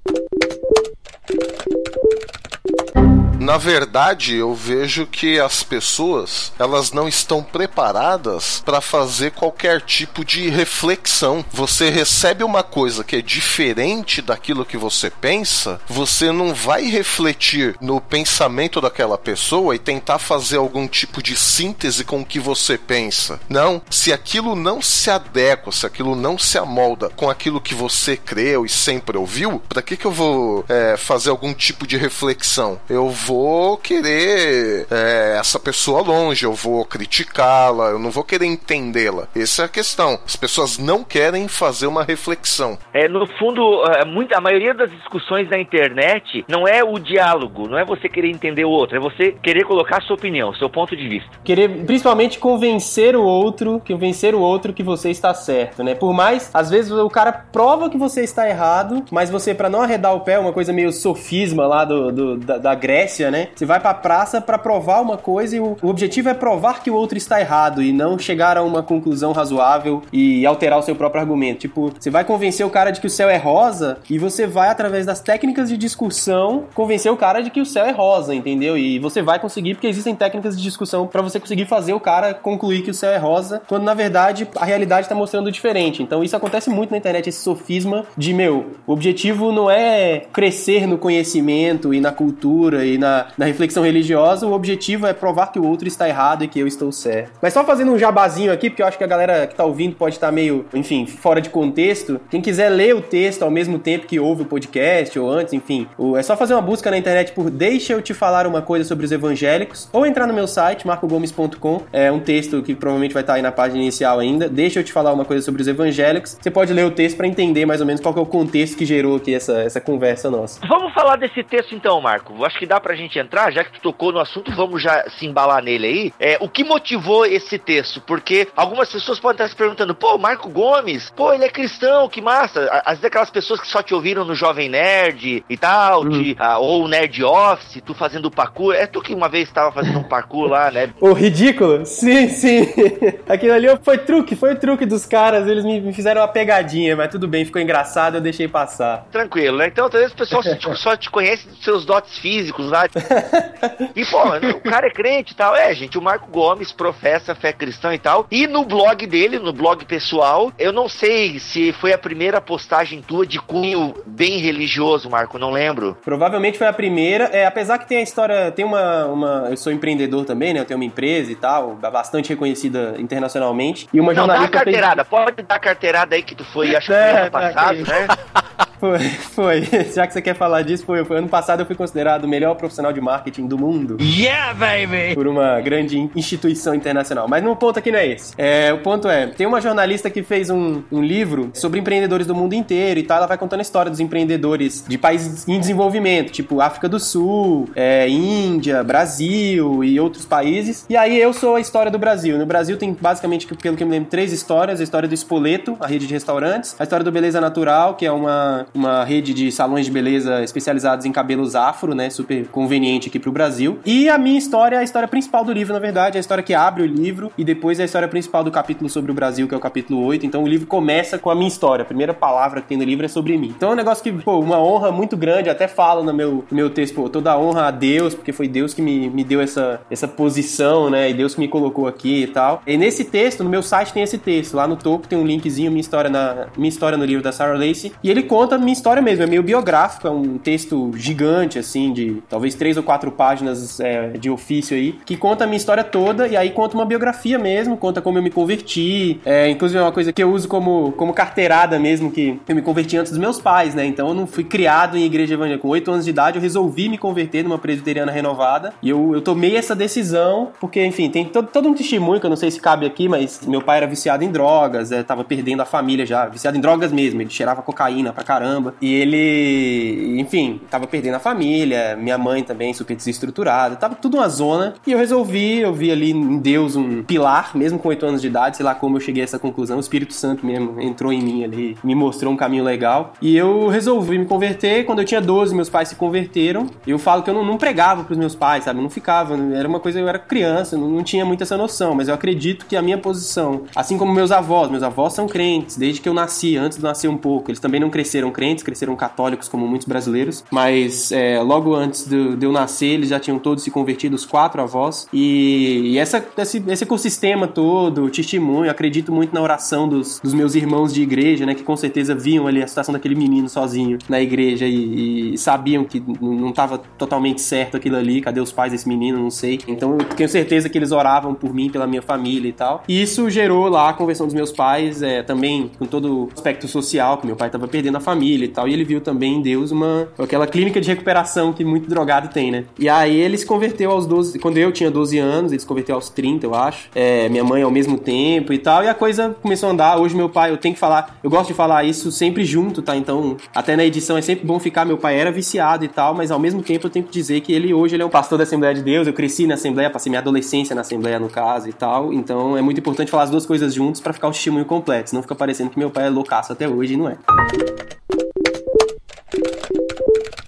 Na verdade, eu vejo que as pessoas elas não estão preparadas para fazer qualquer tipo de reflexão. Você recebe uma coisa que é diferente daquilo que você pensa, você não vai refletir no pensamento daquela pessoa e tentar fazer algum tipo de síntese com o que você pensa. Não, se aquilo não se adequa, se aquilo não se amolda com aquilo que você creu e sempre ouviu, para que que eu vou é, fazer algum tipo de reflexão? Eu vou vou querer é, essa pessoa longe, eu vou criticá-la, eu não vou querer entendê-la. Essa é a questão. As pessoas não querem fazer uma reflexão. É, no fundo, é, muita, a maioria das discussões na internet não é o diálogo, não é você querer entender o outro, é você querer colocar a sua opinião, seu ponto de vista. Querer, principalmente, convencer o outro, convencer o outro que você está certo, né? Por mais, às vezes, o cara prova que você está errado, mas você, para não arredar o pé, uma coisa meio sofisma lá do, do da, da Grécia, né? Você vai pra praça para provar uma coisa e o, o, objetivo é provar que o outro está errado e não chegar a uma conclusão razoável e alterar o seu próprio argumento. Tipo, você vai convencer o cara de que o céu é rosa e você vai, através das técnicas de discussão, convencer o cara de que o céu é rosa, entendeu? E você vai conseguir, porque existem técnicas de discussão para você conseguir fazer o cara concluir que o céu é rosa, quando na verdade a realidade tá mostrando diferente. Então isso acontece muito na internet, esse sofisma de, meu, o objetivo não é crescer no conhecimento e na cultura e na na, reflexão religiosa, o objetivo é provar que o outro está errado e que eu estou certo. Mas só fazendo um jabazinho aqui, porque eu acho que a galera que está ouvindo pode estar meio, enfim, fora de contexto. Quem quiser ler o texto ao mesmo tempo que ouve o podcast ou antes, enfim, é só fazer uma busca na internet por Deixa eu te falar uma coisa sobre os evangélicos ou entrar no meu site, marcogomes.com. É um texto que provavelmente vai estar aí na página inicial ainda. Deixa eu te falar uma coisa sobre os evangélicos. Você pode ler o texto para entender mais ou menos qual é o contexto que gerou aqui essa, essa conversa nossa. Vamos falar desse texto então, Marco. Acho que dá pra gente entrar, já que tu tocou no assunto, vamos já se embalar nele aí. É, o que motivou esse texto? Porque algumas pessoas podem estar se perguntando, pô, Marco Gomes, pô, ele é cristão, que massa. Às vezes aquelas pessoas que só te ouviram no Jovem Nerd e tal, uhum. de, ah, ou Nerd Office, tu fazendo parkour. É tu que uma vez estava fazendo um parkour lá, né? [LAUGHS] O ridículo? Sim, sim. [LAUGHS] Aquilo ali foi truque, foi truque dos caras, eles me, me fizeram uma pegadinha, mas tudo bem, ficou engraçado, eu deixei passar. Tranquilo, né? Então, talvez o pessoal [LAUGHS] só te conhece dos seus dotes físicos lá. E, pô, o cara é crente e tal. É, gente, o Marco Gomes professa fé cristã e tal. E no blog dele, no blog pessoal, eu não sei se foi a primeira postagem tua de cunho bem religioso, Marco, não lembro. Provavelmente foi a primeira. É, apesar que tem a história, tem uma, uma. Eu sou empreendedor também, né? Eu tenho uma empresa e tal, bastante reconhecida internacionalmente. E uma não, jornalista. Dá a carteirada, fez... pode dar a carteirada aí que tu foi, acho que [LAUGHS] foi é, ano passado, né? Foi, foi. [LAUGHS] Já que você quer falar disso, foi, foi. Ano passado eu fui considerado o melhor profissional de marketing do mundo. Yeah, baby! Por uma grande instituição internacional. Mas o ponto aqui não é esse. É, o ponto é, tem uma jornalista que fez um, um livro sobre empreendedores do mundo inteiro e tal. Ela vai contando a história dos empreendedores de países em desenvolvimento, tipo África do Sul, é, Índia, Brasil e outros países. E aí eu sou a história do Brasil. No Brasil tem basicamente, pelo que eu me lembro, três histórias. A história do Espoleto, a rede de restaurantes. A história do Beleza Natural, que é uma uma, rede de salões de beleza especializados em cabelos afro, né? Super conveniente aqui pro Brasil. E a minha história é a história principal do livro, na verdade, é a história que abre o livro e depois é a história principal do capítulo sobre o Brasil, que é o capítulo 8. Então o livro começa com a minha história. A primeira palavra que tem no livro é sobre mim. Então é um negócio que, pô, uma honra muito grande, até falo no meu, no meu texto, pô, toda a honra a Deus, porque foi Deus que me, me deu essa, essa posição, né? E Deus que me colocou aqui e tal. E nesse texto, no meu site tem esse texto. Lá no topo tem um linkzinho, minha história, na, minha história no livro da Sarah Lacey. E ele conta minha história mesmo, é meio biográfico, é um texto gigante, assim, de talvez três ou quatro páginas é, de ofício aí, que conta a minha história toda e aí conta uma biografia mesmo, conta como eu me converti. É, inclusive é uma coisa que eu uso como, como carteirada mesmo, que eu me converti antes dos meus pais, né? Então eu não fui criado em igreja evangélica. Com oito anos de idade eu resolvi me converter numa presbiteriana renovada e eu, eu tomei essa decisão porque, enfim, tem todo, todo um testemunho que eu não sei se cabe aqui, mas meu pai era viciado em drogas, é, tava perdendo a família já, viciado em drogas mesmo, ele cheirava cocaína pra caramba e ele, enfim, tava perdendo a família, minha mãe também super desestruturada, tava tudo uma zona e eu resolvi, eu vi ali em Deus um pilar, mesmo com oito anos de idade, sei lá como eu cheguei a essa conclusão, o Espírito Santo mesmo entrou em mim ali, me mostrou um caminho legal. E eu resolvi me converter. Quando eu tinha 12, meus pais se converteram. Eu falo que eu não, não pregava pros meus pais, sabe? Eu não ficava, era uma coisa, eu era criança, não, não tinha muito essa noção, mas eu acredito que a minha posição, assim como meus avós, meus avós são crentes, desde que eu nasci, antes de nascer um pouco, eles também não cresceram crentes, cresceram católicos como muitos brasileiros, mas é, logo antes de, de, eu nascer, eles já tinham todos se convertido, os quatro avós, e, e essa, esse, esse ecossistema todo, testemunho, acredito muito na oração dos, dos meus irmãos de igreja, né, que com certeza viam ali a situação daquele menino sozinho na igreja e, e sabiam que não estava totalmente certo aquilo ali, cadê os pais desse menino, não sei. Então eu tenho certeza que eles oravam por mim, pela minha família e tal. E isso gerou lá a conversão dos meus pais, é, também com todo o aspecto social, que meu pai estava perdendo a família e tal, e ele viu também em Deus uma aquela clínica de recuperação que muito drogado tem, né? E aí ele se converteu aos 12, quando eu tinha 12 anos, ele se converteu aos 30, eu acho. É, minha mãe ao mesmo tempo e tal, e a coisa começou a andar. Hoje meu pai, eu tenho que falar, eu gosto de falar isso sempre junto, tá? Então, até na edição é sempre bom ficar. Meu pai era viciado e tal, mas ao mesmo tempo eu tenho que dizer que ele hoje ele é um pastor da Assembleia de Deus. Eu cresci na Assembleia, passei minha adolescência na Assembleia no caso e tal. Então é muito importante falar as duas coisas juntos para ficar o testemunho completo. Senão fica parecendo que meu pai é loucaço até hoje e não é Thank you.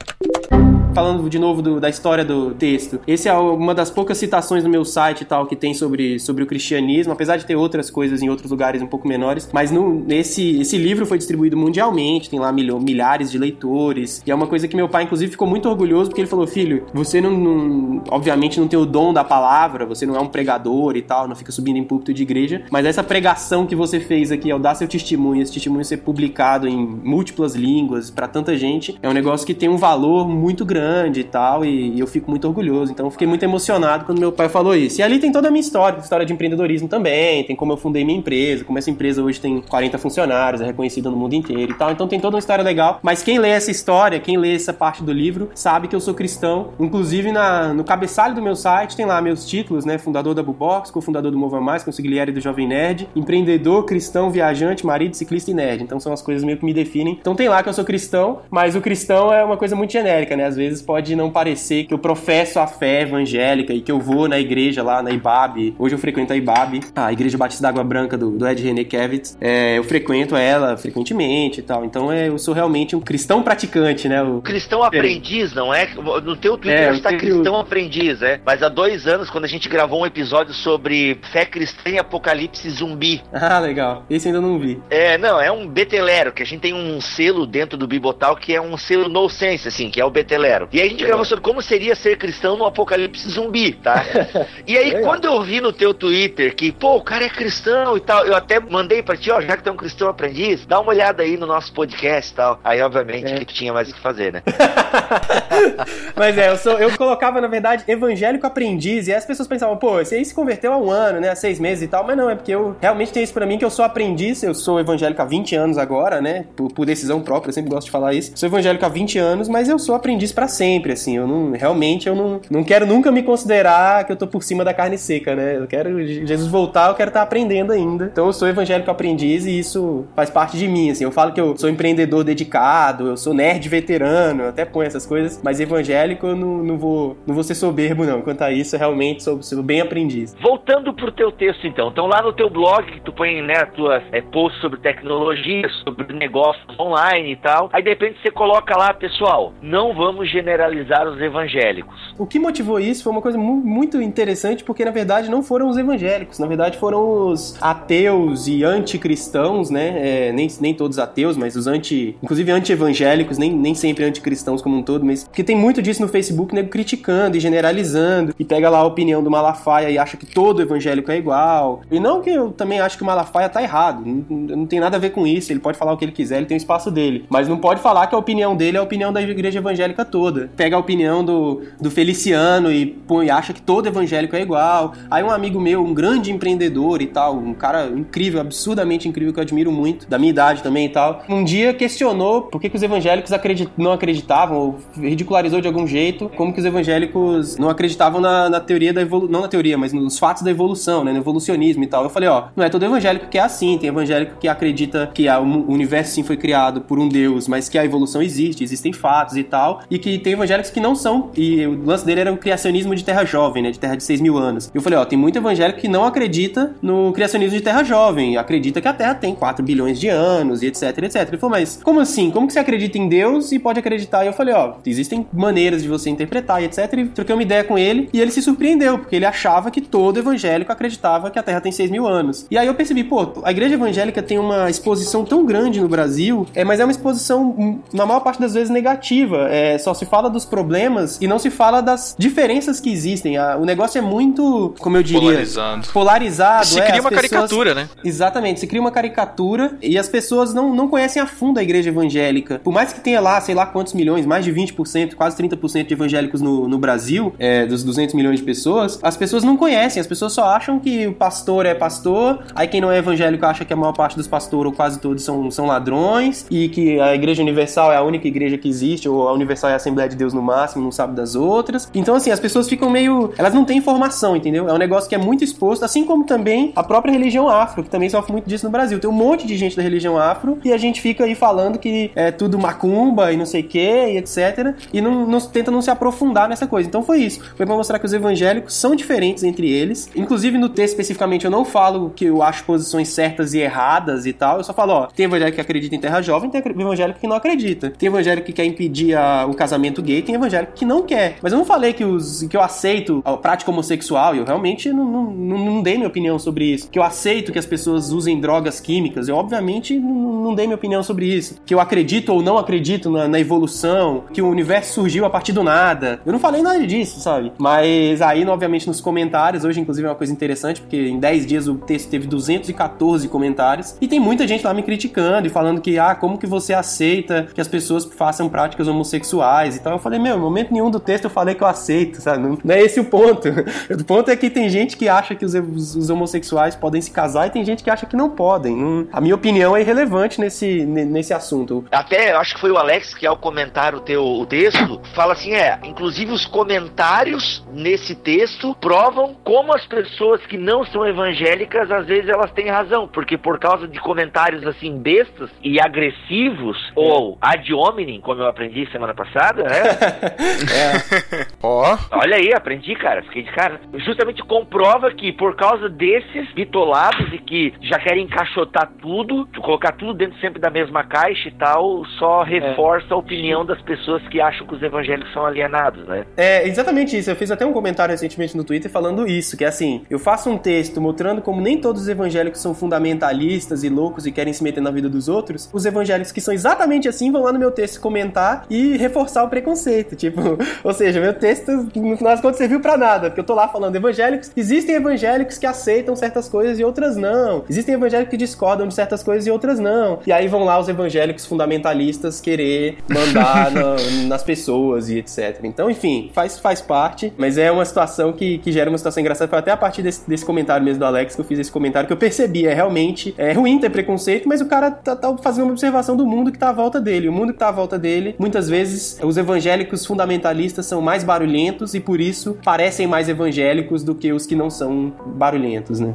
Falando de novo do, da história do texto. Esse é uma das poucas citações no meu site e tal que tem sobre, sobre o cristianismo, apesar de ter outras coisas em outros lugares um pouco menores. Mas no, nesse esse livro foi distribuído mundialmente, tem lá milho, milhares de leitores. E é uma coisa que meu pai, inclusive, ficou muito orgulhoso porque ele falou: Filho, você não, não obviamente não tem o dom da palavra, você não é um pregador e tal, não fica subindo em púlpito de igreja, mas essa pregação que você fez aqui, ao dar seu testemunho, esse testemunho ser publicado em múltiplas línguas para tanta gente, é um negócio que tem um valor muito grande grande e tal, e, e eu fico muito orgulhoso. Então fiquei muito emocionado quando meu pai falou isso. E ali tem toda a minha história, história de empreendedorismo também, tem como eu fundei minha empresa, como essa empresa hoje tem 40 funcionários, é reconhecida no mundo inteiro e tal. Então tem toda uma história legal. Mas quem lê essa história, quem lê essa parte do livro, sabe que eu sou cristão. Inclusive na, no cabeçalho do meu site tem lá meus títulos, né? Fundador da Bubox, cofundador do Mova Mais, consigliere do Jovem Nerd, empreendedor, cristão, viajante, marido, ciclista e nerd. Então são as coisas meio que me definem. Então tem lá que eu sou cristão, mas o cristão é uma coisa muito genérica, né? Às vezes vezes pode não parecer que eu professo a fé evangélica e que eu vou na igreja lá na IBAB. Hoje eu frequento a IBAB, a Igreja Batista da Água Branca do, do Ed René Kevitz. É, eu frequento ela frequentemente e tal. Então é, eu sou realmente um cristão praticante, né? O... Cristão aprendiz, não é? No teu Twitter é, está cristão aprendiz, é? Mas há dois anos, quando a gente gravou um episódio sobre fé cristã e apocalipse zumbi. Ah, legal. Esse ainda não vi. É, não, é um betelero, que a gente tem um selo dentro do Bibotal que é um selo no sense, assim, que é o betelero. E aí a gente gravou sobre como seria ser cristão no apocalipse zumbi, tá? [LAUGHS] E aí, quando eu vi no teu Twitter que, pô, o cara é cristão e tal, eu até mandei pra ti, ó, já que tu é um cristão aprendiz, dá uma olhada aí no nosso podcast e tal. Aí, obviamente, é. que tinha mais o que fazer, né? [LAUGHS] Mas é, eu, sou, eu colocava, na verdade, evangélico aprendiz, e aí as pessoas pensavam, pô, esse aí se converteu há um ano, né, há seis meses e tal, mas não, é porque eu realmente tenho isso pra mim, que eu sou aprendiz, eu sou evangélico há 20 anos agora, né, por, por decisão própria, eu sempre gosto de falar isso. Sou evangélico há 20 anos, mas eu sou aprendiz para sempre, assim, eu não, realmente eu não, não quero nunca me considerar que eu tô por cima da carne seca, né? Eu quero Jesus voltar, eu quero estar tá aprendendo ainda. Então eu sou evangélico aprendiz e isso faz parte de mim, assim. Eu falo que eu sou empreendedor dedicado, eu sou nerd veterano, eu até ponho essas coisas, mas evangélico eu não, não, vou, não vou ser soberbo, não. Quanto a isso, eu realmente sou, sou bem aprendiz. Voltando pro teu texto, então. Então, lá no teu blog, que tu põe, né, tuas é, posts sobre tecnologia, sobre negócios online e tal. Aí, de repente, você coloca lá, pessoal, não vamos generalizar os evangélicos. O que motivou isso foi uma coisa mu muito interessante, porque, na verdade, não foram os evangélicos. Na verdade, foram os ateus e anticristãos, né? É, nem, nem todos ateus, mas os anti... Inclusive, anti-evangélicos, nem, nem sempre anticristãos como um todo, mas... Porque tem muito disso no Facebook, nego criticando e generalizando, e pega lá a opinião do Malafaia e acha que todo evangélico é igual. E não que eu também acho que o Malafaia tá errado, não, não tem nada a ver com isso, ele pode falar o que ele quiser, ele tem o espaço dele. Mas não pode falar que a opinião dele é a opinião da igreja evangélica toda. Pega a opinião do, do Feliciano e põe, acha que todo evangélico é igual. Aí um amigo meu, um grande empreendedor e tal, um cara incrível, absurdamente incrível, que eu admiro muito, da minha idade também e tal, um dia questionou por que, que os evangélicos acredit não acreditavam, ou ridicularizou de algum jeito, como que os evangélicos não acreditavam na, na teoria da evolução, não na teoria, mas nos fatos da evolução, né, no evolucionismo e tal. Eu falei, ó, não é todo evangélico que é assim, tem evangélico que acredita que o universo sim foi criado por um Deus, mas que a evolução existe, existem fatos e tal, e que tem evangélicos que não são, e o lance dele era o criacionismo de terra jovem, né, de terra de 6 mil anos. Eu falei, ó, tem muito evangélico que não acredita no criacionismo de terra jovem, acredita que a Terra tem 4 bilhões de anos e etc, etc. Ele falou, mas como assim? Como que você acredita em Deus e pode acreditar? E eu falei, ó, existem maneiras de você interpretar e etc. E troquei uma ideia com ele e ele se surpreendeu, porque ele achava que todo evangélico acreditava que a Terra tem 6 mil anos. E aí eu percebi, pô, a igreja evangélica tem uma exposição tão grande no Brasil, é, mas é uma exposição, na maior parte das vezes, negativa. É, só se fala dos problemas e não se fala das diferenças que existem. O negócio é muito, como eu diria, Polarizado. polarizado. Se é, cria uma pessoas- caricatura, né? Exatamente, se cria uma caricatura e as pessoas não, não conhecem a fundo a igreja evangélica. Por mais que tenha lá, sei lá quantos milhões, mais de 20%, quase 30% de evangélicos no, no Brasil, é, dos 200 milhões de pessoas, as pessoas não conhecem, as pessoas só acham que o pastor é pastor, aí quem não é evangélico acha que a maior parte dos pastores, ou quase todos, são, são ladrões, e que a igreja universal é a única igreja que existe, ou a universal é a Assembleia de Deus no máximo, não sabe das outras. Então, assim, as pessoas ficam meio. Elas não têm informação, entendeu? É um negócio que é muito exposto, assim como também a própria religião afro, que também sofre muito disso no Brasil. Tem um monte de gente da religião afro e a gente fica aí falando que é tudo macumba e não sei o que, e etc. E não, não- tenta não se aprofundar nessa coisa. Então foi isso. Foi pra mostrar que os evangélicos são diferentes entre eles. Inclusive, no texto especificamente, eu não falo que eu acho posições certas e erradas e tal. Eu só falo, ó, tem evangélico que acredita em terra jovem, tem evangélico que não acredita. Tem evangélico que quer impedir a- o casamento gay, tem evangélico que não quer. Mas eu não falei que, os, que eu aceito a prática homossexual, eu realmente não, não, não, não dei minha opinião sobre isso. Que eu aceito que as pessoas usem drogas químicas, eu obviamente não, não dei minha opinião sobre isso. Que eu acredito ou não acredito na, na evolução, que o universo surgiu a partir do nada. Eu não falei nada disso, sabe? Mas aí, obviamente, nos comentários, hoje inclusive é uma coisa interessante, porque em 10 dias o texto teve 214 comentários, e tem muita gente lá me criticando e falando que, ah, como que você aceita que as pessoas façam práticas homossexuais e tal. Eu falei, meu, em momento nenhum do texto eu falei que eu aceito, sabe? Não, não é esse o ponto. [LAUGHS] O ponto é que tem gente que acha que os, os- os homossexuais podem se casar e tem gente que acha que não podem. Não- a minha opinião é irrelevante nesse, ne- nesse assunto. Até, acho que foi o Alex que ao comentar o teu o texto, fala assim, é, inclusive os comentários nesse texto provam como as pessoas que não são evangélicas, às vezes elas têm razão, porque por causa de comentários assim bestas e agressivos, ou ad hominem, como eu aprendi semana passada, né? [LAUGHS] Ó, Olha aí, aprendi, cara, fiquei de cara. Justamente comprova que por causa desses bitolados e que já querem encaixotar tudo, colocar tudo dentro sempre da mesma caixa e tal, só reforça a opinião das pessoas que acham que os evangélicos são alienados, né? É exatamente isso. Eu fiz até um comentário recentemente no Twitter falando isso, que é assim, eu faço um texto mostrando como nem todos os evangélicos são fundamentalistas e loucos e querem se meter na vida dos outros. Os evangélicos que são exatamente assim vão lá no meu texto comentar e reforçar o preconceito, tipo, [LAUGHS] ou seja, meu texto no final das contas serviu pra nada, porque eu tô lá falando evangélicos, existem evangélicos que aceitam certas coisas e outras não. Existem evangélicos que discordam de certas coisas e outras não. E aí vão lá os evangélicos fundamentalistas querer mandar [LAUGHS] na- nas pessoas e etc. Então, enfim, faz, faz parte, mas é uma situação que, que gera uma situação engraçada. Foi até a partir desse, desse comentário mesmo do Alex que eu fiz esse comentário que eu percebi. É realmente é ruim ter preconceito, mas o cara tá, tá fazendo uma observação do mundo que tá à volta dele. O mundo que tá à volta dele, muitas vezes, os evangélicos fundamentalistas são mais barulhentos e por isso parecem mais evangélicos do que os que não são barulhentos, né?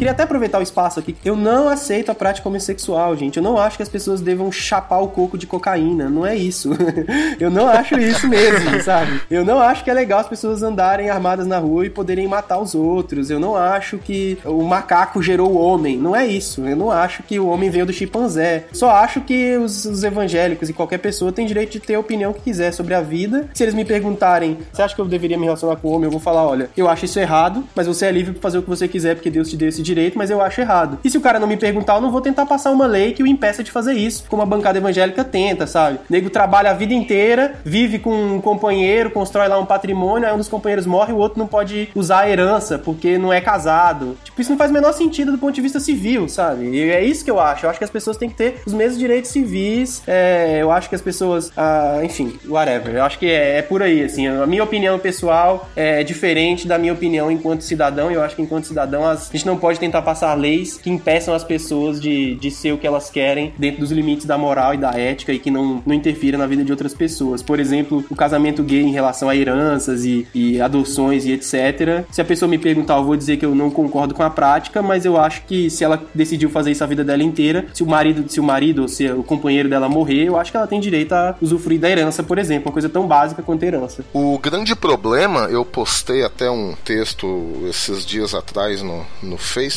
Queria até aproveitar o espaço aqui. Eu não aceito a prática homossexual, gente. Eu não acho que as pessoas devam chapar o coco de cocaína. Não é isso. [LAUGHS] eu não acho isso mesmo, [LAUGHS] sabe? Eu não acho que é legal as pessoas andarem armadas na rua e poderem matar os outros. Eu não acho que o macaco gerou o homem. Não é isso. Eu não acho que o homem veio do chimpanzé. Só acho que os, os evangélicos e qualquer pessoa tem direito de ter a opinião que quiser sobre a vida. Se eles me perguntarem, você acha que eu deveria me relacionar com o homem? Eu vou falar, olha, eu acho isso errado, mas você é livre para fazer o que você quiser porque Deus te deu esse direito, mas eu acho errado. E se o cara não me perguntar, eu não vou tentar passar uma lei que o impeça de fazer isso, como a bancada evangélica tenta, sabe? O nego trabalha a vida inteira, vive com um companheiro, constrói lá um patrimônio, aí um dos companheiros morre o outro não pode usar a herança porque não é casado. Tipo, isso não faz o menor sentido do ponto de vista civil, sabe? E é isso que eu acho. Eu acho que as pessoas têm que ter os mesmos direitos civis. É, eu acho que as pessoas. Ah, enfim, whatever. Eu acho que é, é, por aí, assim. A minha opinião pessoal é diferente da minha opinião enquanto cidadão. Eu acho que enquanto cidadão a gente não pode tentar passar leis que impeçam as pessoas de, de ser o que elas querem dentro dos limites da moral e da ética e que não, não interfira na vida de outras pessoas. Por exemplo, o casamento gay em relação a heranças e, e adoções e etc. Se a pessoa me perguntar, eu vou dizer que eu não concordo com a prática, mas eu acho que se ela decidiu fazer isso a vida dela inteira, se o marido, se o marido ou se o companheiro dela morrer, eu acho que ela tem direito a usufruir da herança, por exemplo, uma coisa tão básica quanto a herança. O grande problema, eu postei até um texto esses dias atrás no, no Facebook.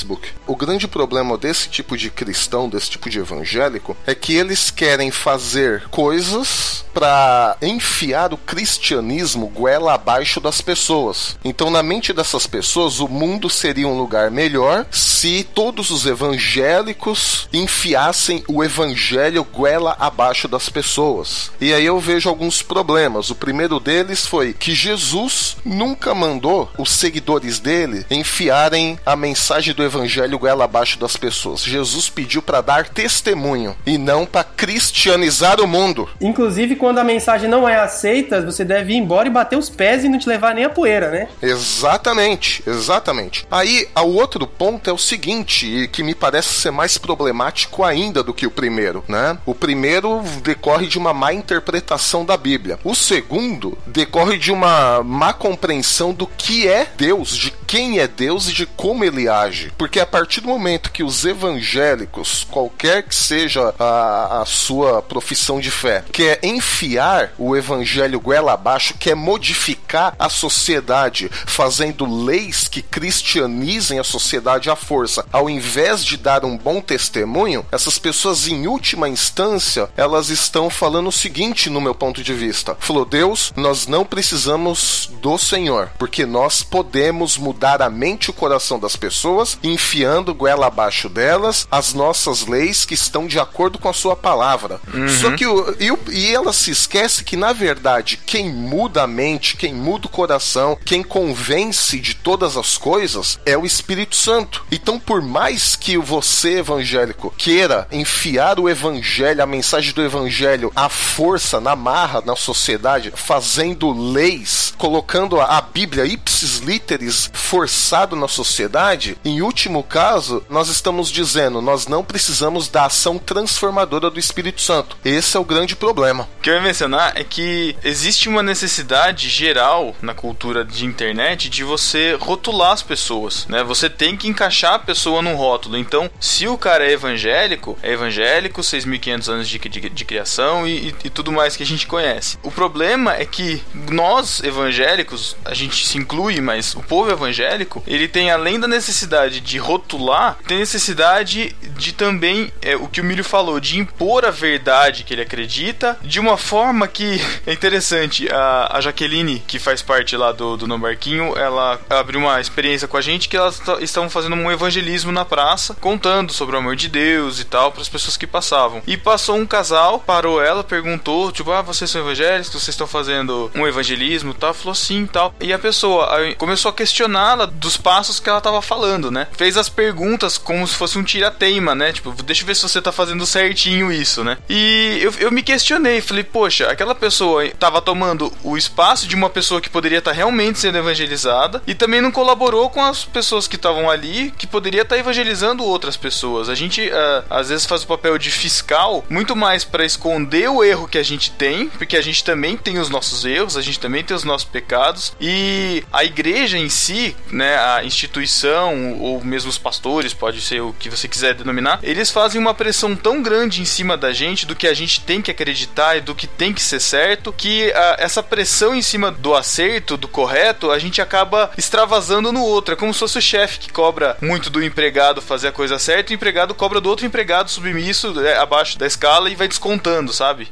O grande problema desse tipo de cristão, desse tipo de evangélico, é que eles querem fazer coisas para enfiar o cristianismo goela abaixo das pessoas. Então, na mente dessas pessoas, o mundo seria um lugar melhor se todos os evangélicos enfiassem o evangelho goela abaixo das pessoas. E aí eu vejo alguns problemas. O primeiro deles foi que Jesus nunca mandou os seguidores dele enfiarem a mensagem do evangelho goela abaixo das pessoas. Jesus pediu para dar testemunho e não para cristianizar o mundo. Inclusive, quando a mensagem não é aceita, você deve ir embora e bater os pés e não te levar nem a poeira, né? Exatamente, exatamente. Aí, o outro ponto é o seguinte, e que me parece ser mais problemático ainda do que o primeiro, né? O primeiro decorre de uma má interpretação da Bíblia. O segundo decorre de uma má compreensão do que é Deus, de quem é Deus e de como ele age. Porque a partir do momento que os evangélicos, qualquer que seja a, a sua profissão de fé, quer enfiar o evangelho goela abaixo, quer modificar a sociedade, fazendo leis que cristianizem a sociedade à força, ao invés de dar um bom testemunho, essas pessoas, em última instância, elas estão falando o seguinte, no meu ponto de vista: falou, Deus, nós não precisamos do Senhor, porque nós podemos mudar a mente e o coração das pessoas, enfiando goela abaixo delas as nossas leis que estão de acordo com a sua palavra. Uhum. Só que o, e, o- e ela se esquece que, na verdade, quem muda a mente, quem muda o coração, quem convence de todas as coisas é o Espírito Santo. Então, por mais que você, evangélico, queira enfiar o evangelho, a mensagem do evangelho à força, na marra, na sociedade, fazendo leis, colocando a, a Bíblia ipsis literis forçado na sociedade, em último caso, nós estamos dizendo, nós não precisamos da ação transformadora do Espírito Santo. Esse é o grande problema. O que eu ia mencionar é que existe uma necessidade geral na cultura de internet de você rotular as pessoas, né? Você tem que encaixar a pessoa num rótulo. Então, se o cara é evangélico, é evangélico, 6.500 anos de, de, de criação e, e, e tudo mais que a gente conhece. O problema é que nós, evangélicos, a gente se inclui, mas o povo evangélico, ele tem além da necessidade de rotular, tem necessidade de também, é, o que o Milho falou, de impor a verdade que ele acredita de uma forma que [LAUGHS] é interessante. A, a Jaqueline, que faz parte lá do, do No Barquinho, ela abriu uma experiência com a gente que elas estavam fazendo um evangelismo na praça, contando sobre o amor de Deus e tal, para as pessoas que passavam. E passou um casal, parou ela, perguntou, tipo, ah, vocês são evangélicos, vocês estão fazendo um evangelismo tal? Falou sim tal. E a pessoa começou a questioná-la dos passos que ela tava falando, né? Fez as perguntas como se fosse um tira-teima, né? Tipo, deixa eu ver se você tá fazendo certinho isso, né? E eu, eu me questionei, falei, poxa, aquela pessoa tava tomando o espaço de uma pessoa que poderia estar realmente sendo evangelizada e também não colaborou com as pessoas que estavam ali que poderia estar evangelizando outras pessoas. A gente ah, às vezes faz o papel de fiscal muito mais para esconder o erro que a gente tem, porque a gente também tem os nossos erros, a gente também tem os nossos pecados e a igreja em si, né, a instituição ou mesmo os pastores, pode ser o que você quiser denominar, eles fazem uma pressão tão grande em cima da gente do que a gente tem que acreditar e do que tem que ser certo, que a, essa pressão em cima do acerto, do correto, a gente acaba extravasando no outro. É como se fosse o chefe que cobra muito do empregado fazer a coisa certa, e o empregado cobra do outro empregado submisso é, abaixo da escala e vai descontando, sabe?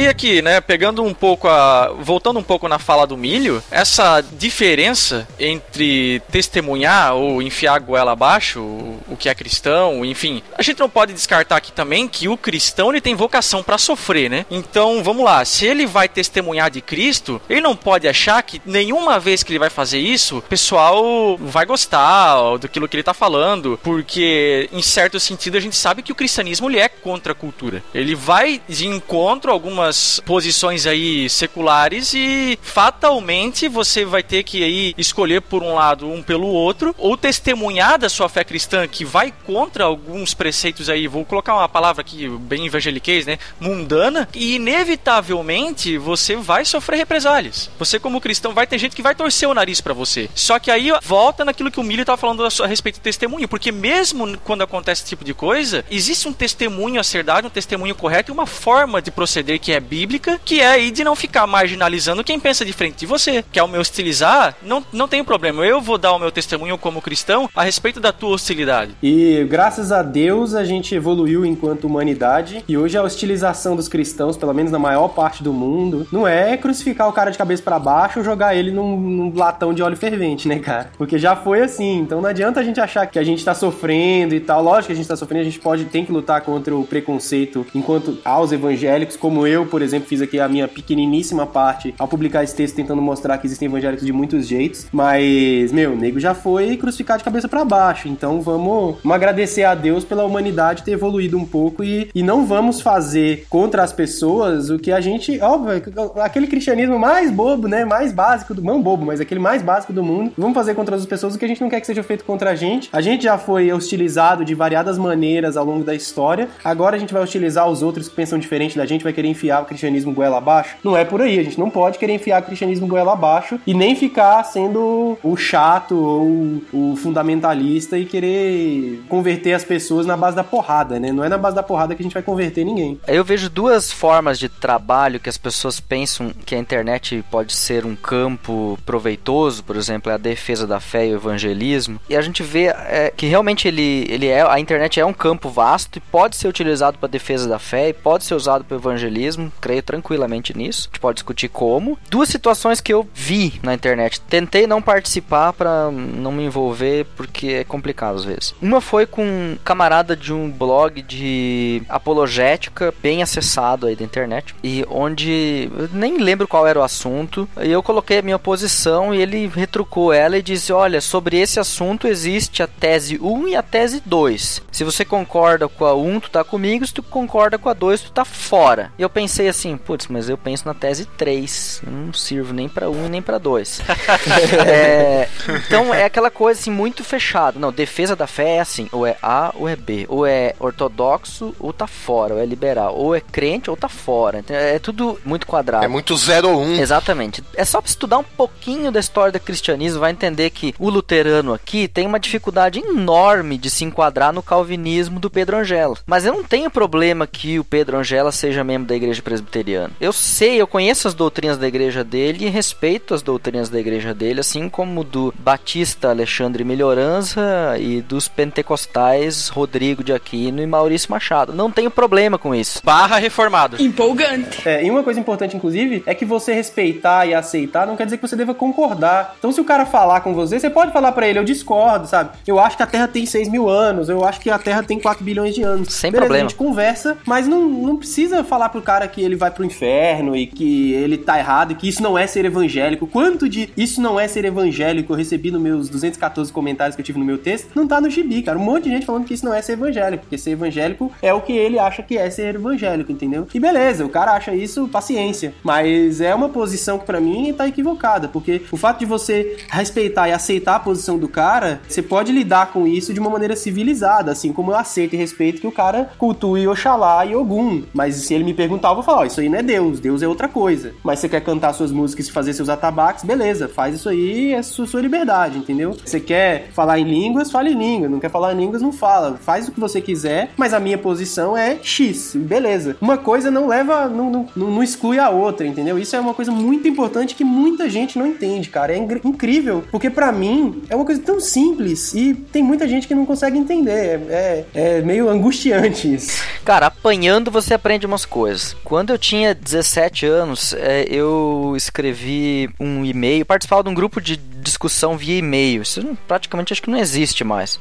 E aqui, né, pegando um pouco a. voltando um pouco na fala do milho, essa diferença entre testemunhar ou enfiar a goela abaixo, o, o que é cristão, enfim, a gente não pode descartar aqui também que o cristão ele tem vocação para sofrer, né? Então, vamos lá, se ele vai testemunhar de Cristo, ele não pode achar que nenhuma vez que ele vai fazer isso, o pessoal vai gostar do que ele tá falando, porque em certo sentido a gente sabe que o cristianismo ele é contra a cultura. Ele vai de encontro a algumas posições aí seculares e fatalmente você vai ter que aí escolher por um lado um pelo outro ou testemunhar da sua fé cristã que vai contra alguns preceitos aí, vou colocar uma palavra aqui bem evangeliquez, né, mundana, e inevitavelmente você vai sofrer represálias. Você como cristão vai ter gente que vai torcer o nariz para você. Só que aí volta naquilo que o Milho estava falando a respeito do testemunho, porque mesmo quando acontece esse tipo de coisa, existe um testemunho a ser dado, um testemunho correto e uma forma de proceder que que é bíblica, que é aí de não ficar marginalizando quem pensa diferente de você. Que ao me hostilizar, não, não tem problema. Eu vou dar o meu testemunho como cristão a respeito da tua hostilidade. E graças a Deus a gente evoluiu enquanto humanidade e hoje a hostilização dos cristãos, pelo menos na maior parte do mundo, não é crucificar o cara de cabeça para baixo ou jogar ele num, num latão de óleo fervente, né, cara? Porque já foi assim. Então não adianta a gente achar que a gente tá sofrendo e tal. Lógico que a gente tá sofrendo, a gente pode tem que lutar contra o preconceito enquanto aos evangélicos, como eu eu, por exemplo, fiz aqui a minha pequeniníssima parte ao publicar esse texto tentando mostrar que existem evangélicos de muitos jeitos, mas, meu, o nego já foi crucificado de cabeça para baixo, então vamos, vamos agradecer a Deus pela humanidade ter evoluído um pouco e, e não vamos fazer contra as pessoas o que a gente, óbvio, aquele cristianismo mais bobo, né, mais básico, do, não bobo, mas aquele mais básico do mundo, vamos fazer contra as pessoas o que a gente não quer que seja feito contra a gente. A gente já foi hostilizado de variadas maneiras ao longo da história, agora a gente vai hostilizar os outros que pensam diferente da gente, vai querer enfiar enfiar o cristianismo goela abaixo. Não é por aí, a gente não pode querer enfiar o cristianismo goela abaixo e nem ficar sendo o chato ou o fundamentalista e querer converter as pessoas na base da porrada, né? Não é na base da porrada que a gente vai converter ninguém. Eu vejo duas formas de trabalho que as pessoas pensam que a internet pode ser um campo proveitoso, por exemplo, é a defesa da fé e o evangelismo. E a gente vê é, que realmente ele, ele é a internet é um campo vasto e pode ser utilizado para defesa da fé e pode ser usado para evangelismo mesmo, creio tranquilamente nisso. A gente pode discutir como. Duas situações que eu vi na internet. Tentei não participar para não me envolver porque é complicado às vezes. Uma foi com um camarada de um blog de apologética bem acessado aí da internet e onde eu nem lembro qual era o assunto. E eu coloquei a minha posição e ele retrucou ela e disse: "Olha, sobre esse assunto existe a tese 1 e a tese 2. Se você concorda com a 1, tu tá comigo, se tu concorda com a 2, tu tá fora". E eu pensei pensei assim, putz, mas eu penso na tese 3. Eu não sirvo nem para um e nem para dois. [LAUGHS] é, então é aquela coisa assim, muito fechada. Não, defesa da fé é assim, ou é A ou é B. Ou é ortodoxo ou tá fora, ou é liberal. Ou é crente ou tá fora. Então, é tudo muito quadrado. É muito 0 ou 1. Um. Exatamente. É só estudar um pouquinho da história do cristianismo, vai entender que o luterano aqui tem uma dificuldade enorme de se enquadrar no calvinismo do Pedro Angela. Mas eu não tenho problema que o Pedro Angela seja membro da igreja igreja presbiteriana. Eu sei, eu conheço as doutrinas da igreja dele e respeito as doutrinas da igreja dele, assim como do Batista Alexandre Melhorança e dos pentecostais Rodrigo de Aquino e Maurício Machado. Não tenho problema com isso. Barra reformado. Empolgante. É, e uma coisa importante, inclusive, é que você respeitar e aceitar não quer dizer que você deva concordar. Então, se o cara falar com você, você pode falar para ele, eu discordo, sabe? Eu acho que a Terra tem 6 mil anos, eu acho que a Terra tem 4 bilhões de anos. Sem Beleza, problema. A gente conversa, mas não, não precisa falar pro cara que ele vai pro inferno e que ele tá errado e que isso não é ser evangélico. Quanto de isso não é ser evangélico eu recebi nos meus 214 comentários que eu tive no meu texto, não tá no gibi, cara. Um monte de gente falando que isso não é ser evangélico, porque ser evangélico é o que ele acha que é ser evangélico, entendeu? E beleza, o cara acha isso, paciência. Mas é uma posição que para mim tá equivocada, porque o fato de você respeitar e aceitar a posição do cara, você pode lidar com isso de uma maneira civilizada, assim como eu aceito e respeito que o cara cultue Oxalá e Ogum. Mas se ele me perguntar, vou falar, ó, isso aí não é Deus, Deus é outra coisa. Mas você quer cantar suas músicas e fazer seus atabaques, beleza, faz isso aí, é sua, sua liberdade, entendeu? Você quer falar em línguas, fale em línguas, não quer falar em línguas, não fala. Faz o que você quiser, mas a minha posição é X, beleza. Uma coisa não leva, não, não, não exclui a outra, entendeu? Isso é uma coisa muito importante que muita gente não entende, cara. É incrível, porque para mim é uma coisa tão simples e tem muita gente que não consegue entender. É, é, é meio angustiante isso. Cara, apanhando você aprende umas coisas. Quando eu tinha 17 anos, é, eu escrevi um e-mail, participava de um grupo de discussão via e-mail. Isso praticamente acho que não existe mais.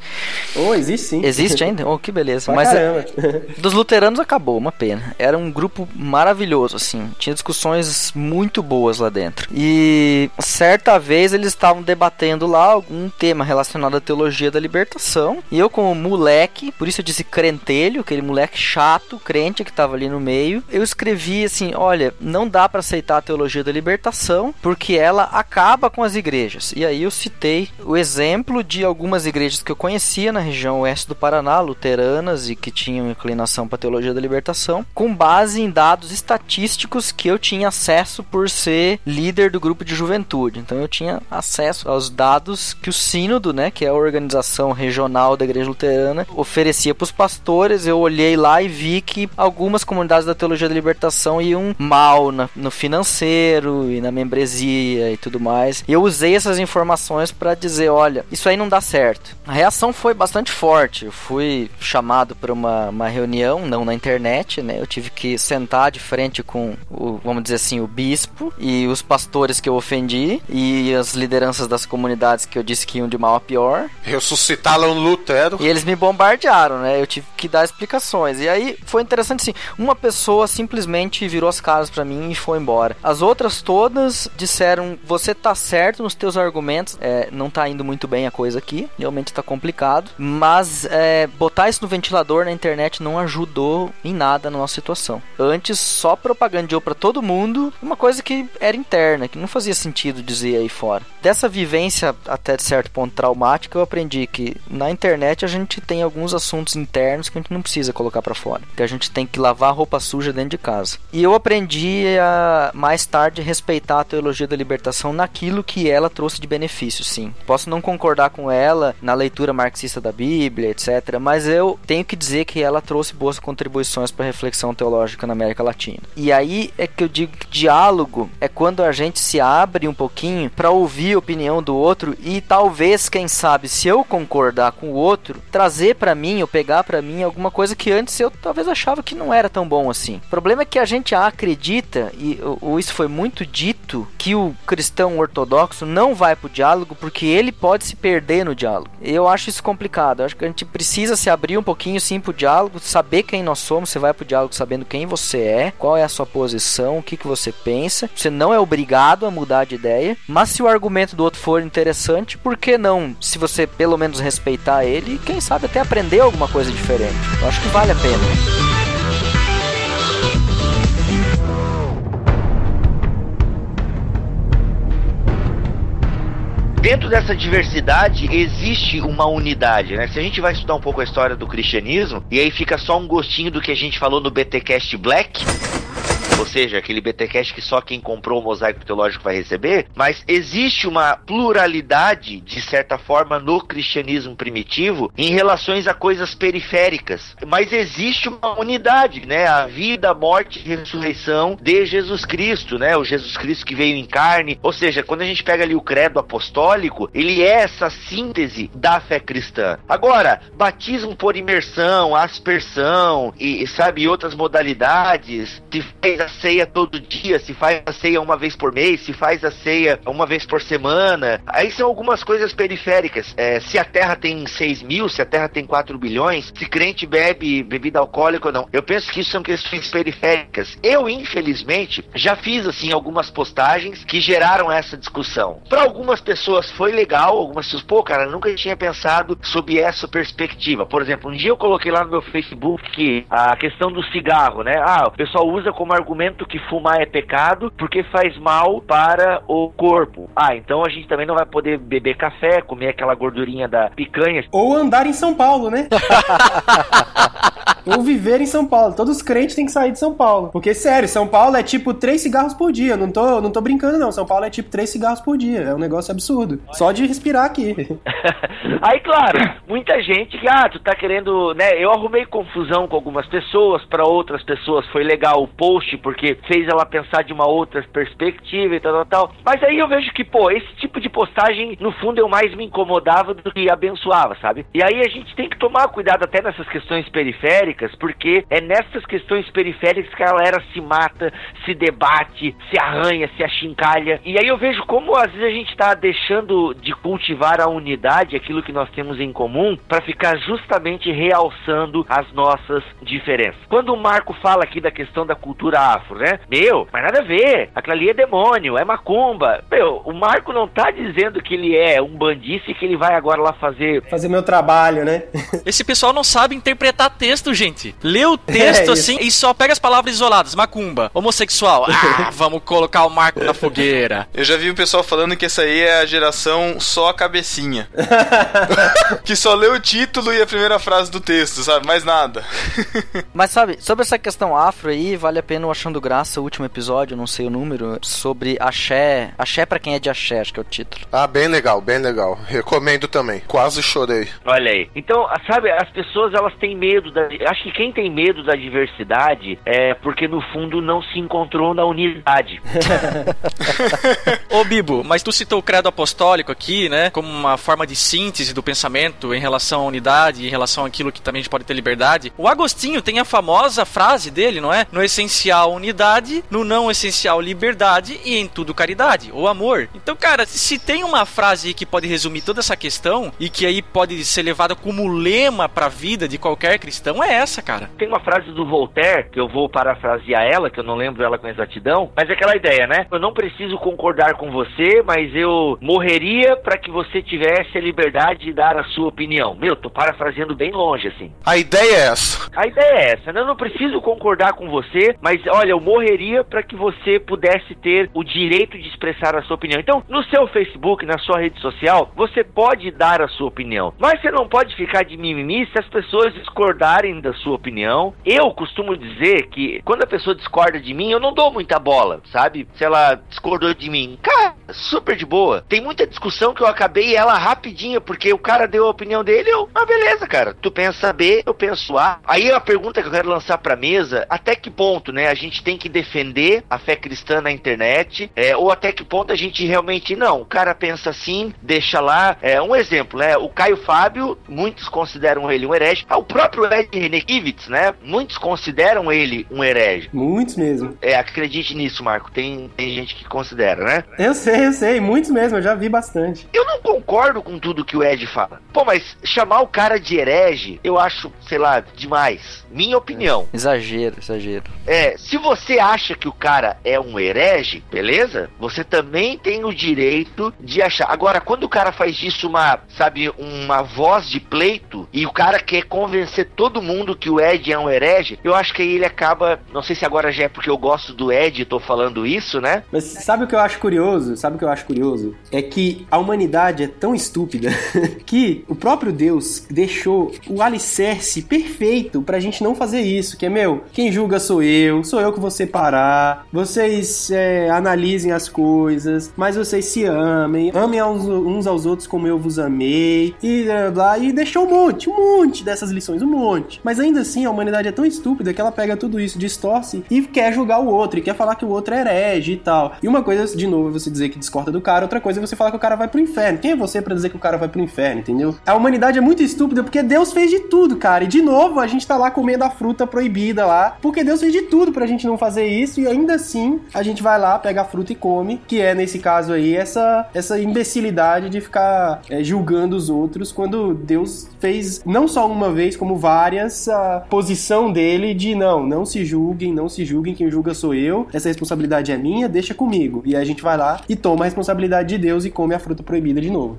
Oh, existe sim. Existe ainda? Oh, que beleza. Mas é, [LAUGHS] dos luteranos acabou, uma pena. Era um grupo maravilhoso, assim. Tinha discussões muito boas lá dentro. E certa vez eles estavam debatendo lá algum tema relacionado à teologia da libertação. E eu, como moleque, por isso eu disse crentelho, aquele moleque chato, crente que estava ali no meio, eu escrevi assim: olha, não dá para aceitar a teologia da libertação porque ela acaba com as igrejas. E aí eu citei o exemplo de algumas igrejas que eu conhecia na região oeste do Paraná, luteranas e que tinham inclinação para a teologia da libertação, com base em dados estatísticos que eu tinha acesso por ser líder do grupo de juventude. Então eu tinha acesso aos dados que o sínodo, né, que é a organização regional da igreja luterana, oferecia para os pastores. Eu olhei lá e vi que algumas comunidades da teologia da libertação iam mal na, no financeiro e na membresia e tudo mais. E eu usei essas informações para dizer, olha, isso aí não dá certo. A reação foi bastante forte. Eu fui chamado para uma, uma reunião, não na internet, né? Eu tive que sentar de frente com o, vamos dizer assim, o bispo e os pastores que eu ofendi e as lideranças das comunidades que eu disse que iam de mal a pior. Ressuscitaram Lutero. E eles me bombardearam, né? Eu tive que dar explicações. E aí foi interessante assim, uma pessoa simplesmente virou as caras para mim e foi embora. As outras todas disseram: "Você tá certo nos teus argumentos, é, não tá indo muito bem a coisa aqui, realmente tá complicado, mas é, botar isso no ventilador na internet não ajudou em nada na nossa situação. Antes só propagandeou para todo mundo uma coisa que era interna, que não fazia sentido dizer aí fora. Dessa vivência até certo ponto traumática, eu aprendi que na internet a gente tem alguns assuntos internos que a gente não precisa colocar para fora, que a gente tem que lavar roupa suja dentro de casa. E eu aprendi a mais tarde respeitar a teologia da libertação naquilo que ela trouxe de benefício, sim. Posso não concordar com ela na leitura marxista da Bíblia, etc, mas eu tenho que dizer que ela trouxe boas contribuições para a reflexão teológica na América Latina. E aí é que eu digo que diálogo é quando a gente se abre um pouquinho para ouvir a opinião do outro e talvez, quem sabe, se eu concordar com o outro, trazer para mim ou pegar para mim alguma coisa que antes eu talvez achava que não era tão bom assim. O problema é que a gente acredita e ou isso foi muito dito que o cristão ortodoxo não vai pro diálogo porque ele pode se perder no diálogo. Eu acho isso complicado. Eu acho que a gente precisa se abrir um pouquinho sim pro diálogo, saber quem nós somos. Você vai pro diálogo sabendo quem você é, qual é a sua posição, o que, que você pensa. Você não é obrigado a mudar de ideia, mas se o argumento do outro for interessante, por que não? Se você pelo menos respeitar ele, quem sabe até aprender alguma coisa diferente. Eu acho que vale a pena. Dentro dessa diversidade existe uma unidade, né? Se a gente vai estudar um pouco a história do cristianismo, e aí fica só um gostinho do que a gente falou no BTcast Black, ou seja, aquele BTcast que só quem comprou o mosaico teológico vai receber, mas existe uma pluralidade, de certa forma, no cristianismo primitivo em relações a coisas periféricas. Mas existe uma unidade, né? A vida, morte e ressurreição de Jesus Cristo, né? O Jesus Cristo que veio em carne. Ou seja, quando a gente pega ali o credo apostólico, ele é essa síntese da fé cristã. Agora, batismo por imersão, aspersão e, sabe, outras modalidades, se ceia todo dia, se faz a ceia uma vez por mês, se faz a ceia uma vez por semana. Aí são algumas coisas periféricas. É, se a Terra tem 6 mil, se a Terra tem 4 bilhões, se crente bebe bebida alcoólica ou não. Eu penso que isso são questões periféricas. Eu, infelizmente, já fiz assim algumas postagens que geraram essa discussão. Para algumas pessoas foi legal, algumas pessoas, pô, cara, nunca tinha pensado sob essa perspectiva. Por exemplo, um dia eu coloquei lá no meu Facebook a questão do cigarro, né? Ah, o pessoal usa como argumento argumento que fumar é pecado porque faz mal para o corpo. Ah, então a gente também não vai poder beber café, comer aquela gordurinha da picanha. Ou andar em São Paulo, né? [LAUGHS] Ou viver em São Paulo. Todos os crentes têm que sair de São Paulo. Porque, sério, São Paulo é tipo três cigarros por dia. Não tô, não tô brincando, não. São Paulo é tipo três cigarros por dia. É um negócio absurdo. Só de respirar aqui. [LAUGHS] Aí, claro, muita gente ah, tu tá querendo, né? Eu arrumei confusão com algumas pessoas, para outras pessoas foi legal o post, porque fez ela pensar de uma outra perspectiva e tal, tal, tal. Mas aí eu vejo que, pô, esse tipo de postagem, no fundo, eu mais me incomodava do que abençoava, sabe? E aí a gente tem que tomar cuidado até nessas questões periféricas, porque é nessas questões periféricas que a galera se mata, se debate, se arranha, se achincalha. E aí eu vejo como às vezes a gente tá deixando de cultivar a unidade, aquilo que nós temos em comum, para ficar justamente realçando as nossas diferenças. Quando o Marco fala aqui da questão da cultura afro, né? Meu, mas nada a ver. Aquilo ali é demônio, é macumba. Meu, o Marco não tá dizendo que ele é um bandice e que ele vai agora lá fazer. Fazer meu trabalho, né? Esse pessoal não sabe interpretar texto, gente. Lê o texto É assim e só pega as palavras isoladas. Macumba, homossexual. [LAUGHS] Ah, vamos colocar o Marco na fogueira. Eu já vi o pessoal falando que essa aí é a geração só a cabecinha. [LAUGHS] que só lê o título e a primeira frase do texto, sabe? Mais nada. [LAUGHS] Mas sabe, sobre essa questão afro aí, vale a pena o Achando Graça, o último episódio, não sei o número, sobre axé. Axé pra quem é de axé, acho que é o título. Ah, bem legal, bem legal. Recomendo também. Quase chorei. Olha aí. Então, sabe, as pessoas elas têm medo da. Acho que quem tem medo da diversidade é porque no fundo não se encontrou na unidade. [LAUGHS] Ô Bibo, mas tu citou o credo apostólico aqui, né? Como uma forma de síntese do pensamento em relação à unidade, em relação àquilo que também a gente pode ter liberdade. O Agostinho tem a famosa frase dele, não é? No essencial unidade, no não essencial liberdade e em tudo caridade, ou amor. Então, cara, se tem uma frase que pode resumir toda essa questão e que aí pode ser levada como lema pra vida de qualquer cristão, é essa, cara. Tem uma frase do Voltaire, que eu vou parafrasear ela, que eu não lembro ela com exatidão, mas é aquela ideia, né? Eu não preciso concordar com você, mas eu morreria para que você tivesse a liberdade de dar a sua opinião. Meu, tô parafraseando bem longe, assim. A ideia é essa. A ideia é essa, né? Eu não preciso concordar com você, mas olha, eu morreria para que você pudesse ter o direito de expressar a sua opinião. Então, no seu Facebook, na sua rede social, você pode dar a sua opinião, mas você não pode ficar de mimimi se as pessoas discordarem da sua opinião. Eu costumo dizer que quando a pessoa discorda de mim, eu não dou muita bola, sabe? Se ela discordou de mim, cara, super de boa. Tem muita discussão que eu acabei ela rapidinho, porque o cara deu a opinião dele, eu, ah, beleza, cara. Tu pensa B, eu penso A. Aí a pergunta que eu quero lançar pra mesa, até que ponto, né, a gente tem que defender a fé cristã na internet, é, ou até que ponto a gente realmente, não, o cara pensa assim, deixa lá. É, um exemplo, né, o Caio Fábio, muitos consideram ele um herege. Ah, o próprio Ed Renekivitz, né, muitos consideram ele um herege. Muitos mesmo. É, acredite nisso, Marco, tem, tem gente que considera, né? Eu sei, eu sei. Muitos mesmo. Eu já vi bastante. Eu não concordo com tudo que o Ed fala. Pô, mas chamar o cara de herege, eu acho, sei lá, demais. Minha opinião. Exagero, exagero. É, se você acha que o cara é um herege, beleza? Você também tem o direito de achar. Agora, quando o cara faz disso uma, sabe, uma voz de pleito e o cara quer convencer todo mundo que o Ed é um herege, eu acho que aí ele acaba, não sei se agora já é porque eu gosto do Ed e tô falando isso, né? Mas sabe o que eu acho curioso? Sabe o que eu acho curioso? É que a humanidade é tão estúpida [LAUGHS] que o próprio Deus deixou o alicerce perfeito pra gente não fazer isso. Que é, meu, quem julga sou eu, sou eu que vou separar. Vocês é, analisem as coisas, mas vocês se amem, amem aos- uns aos outros como eu vos amei. E blá, blá, e deixou um monte, um monte dessas lições, um monte. Mas ainda assim, a humanidade é tão estúpida que ela pega tudo isso, distorce e quer julgar o outro, e quer falar que o outro é herege e tal. E uma coisa, de novo, é você dizer que discorda do cara, outra coisa é você falar que o cara vai pro inferno. Quem é você pra dizer que o cara vai pro inferno, entendeu? A humanidade é muito estúpida porque Deus fez de tudo, cara. E de novo, a gente tá lá comendo a fruta proibida lá, porque Deus fez de tudo pra gente não fazer isso e ainda assim a gente vai lá, pega a fruta e come, que é nesse caso aí essa essa imbecilidade de ficar é, julgando os outros quando Deus fez não só uma vez, como várias a posição dele de não, não se julguem, não se julguem, quem julga sou eu, essa responsabilidade é minha, deixa comigo. E aí a gente vai lá e toma a responsabilidade de Deus e come a fruta proibida de novo.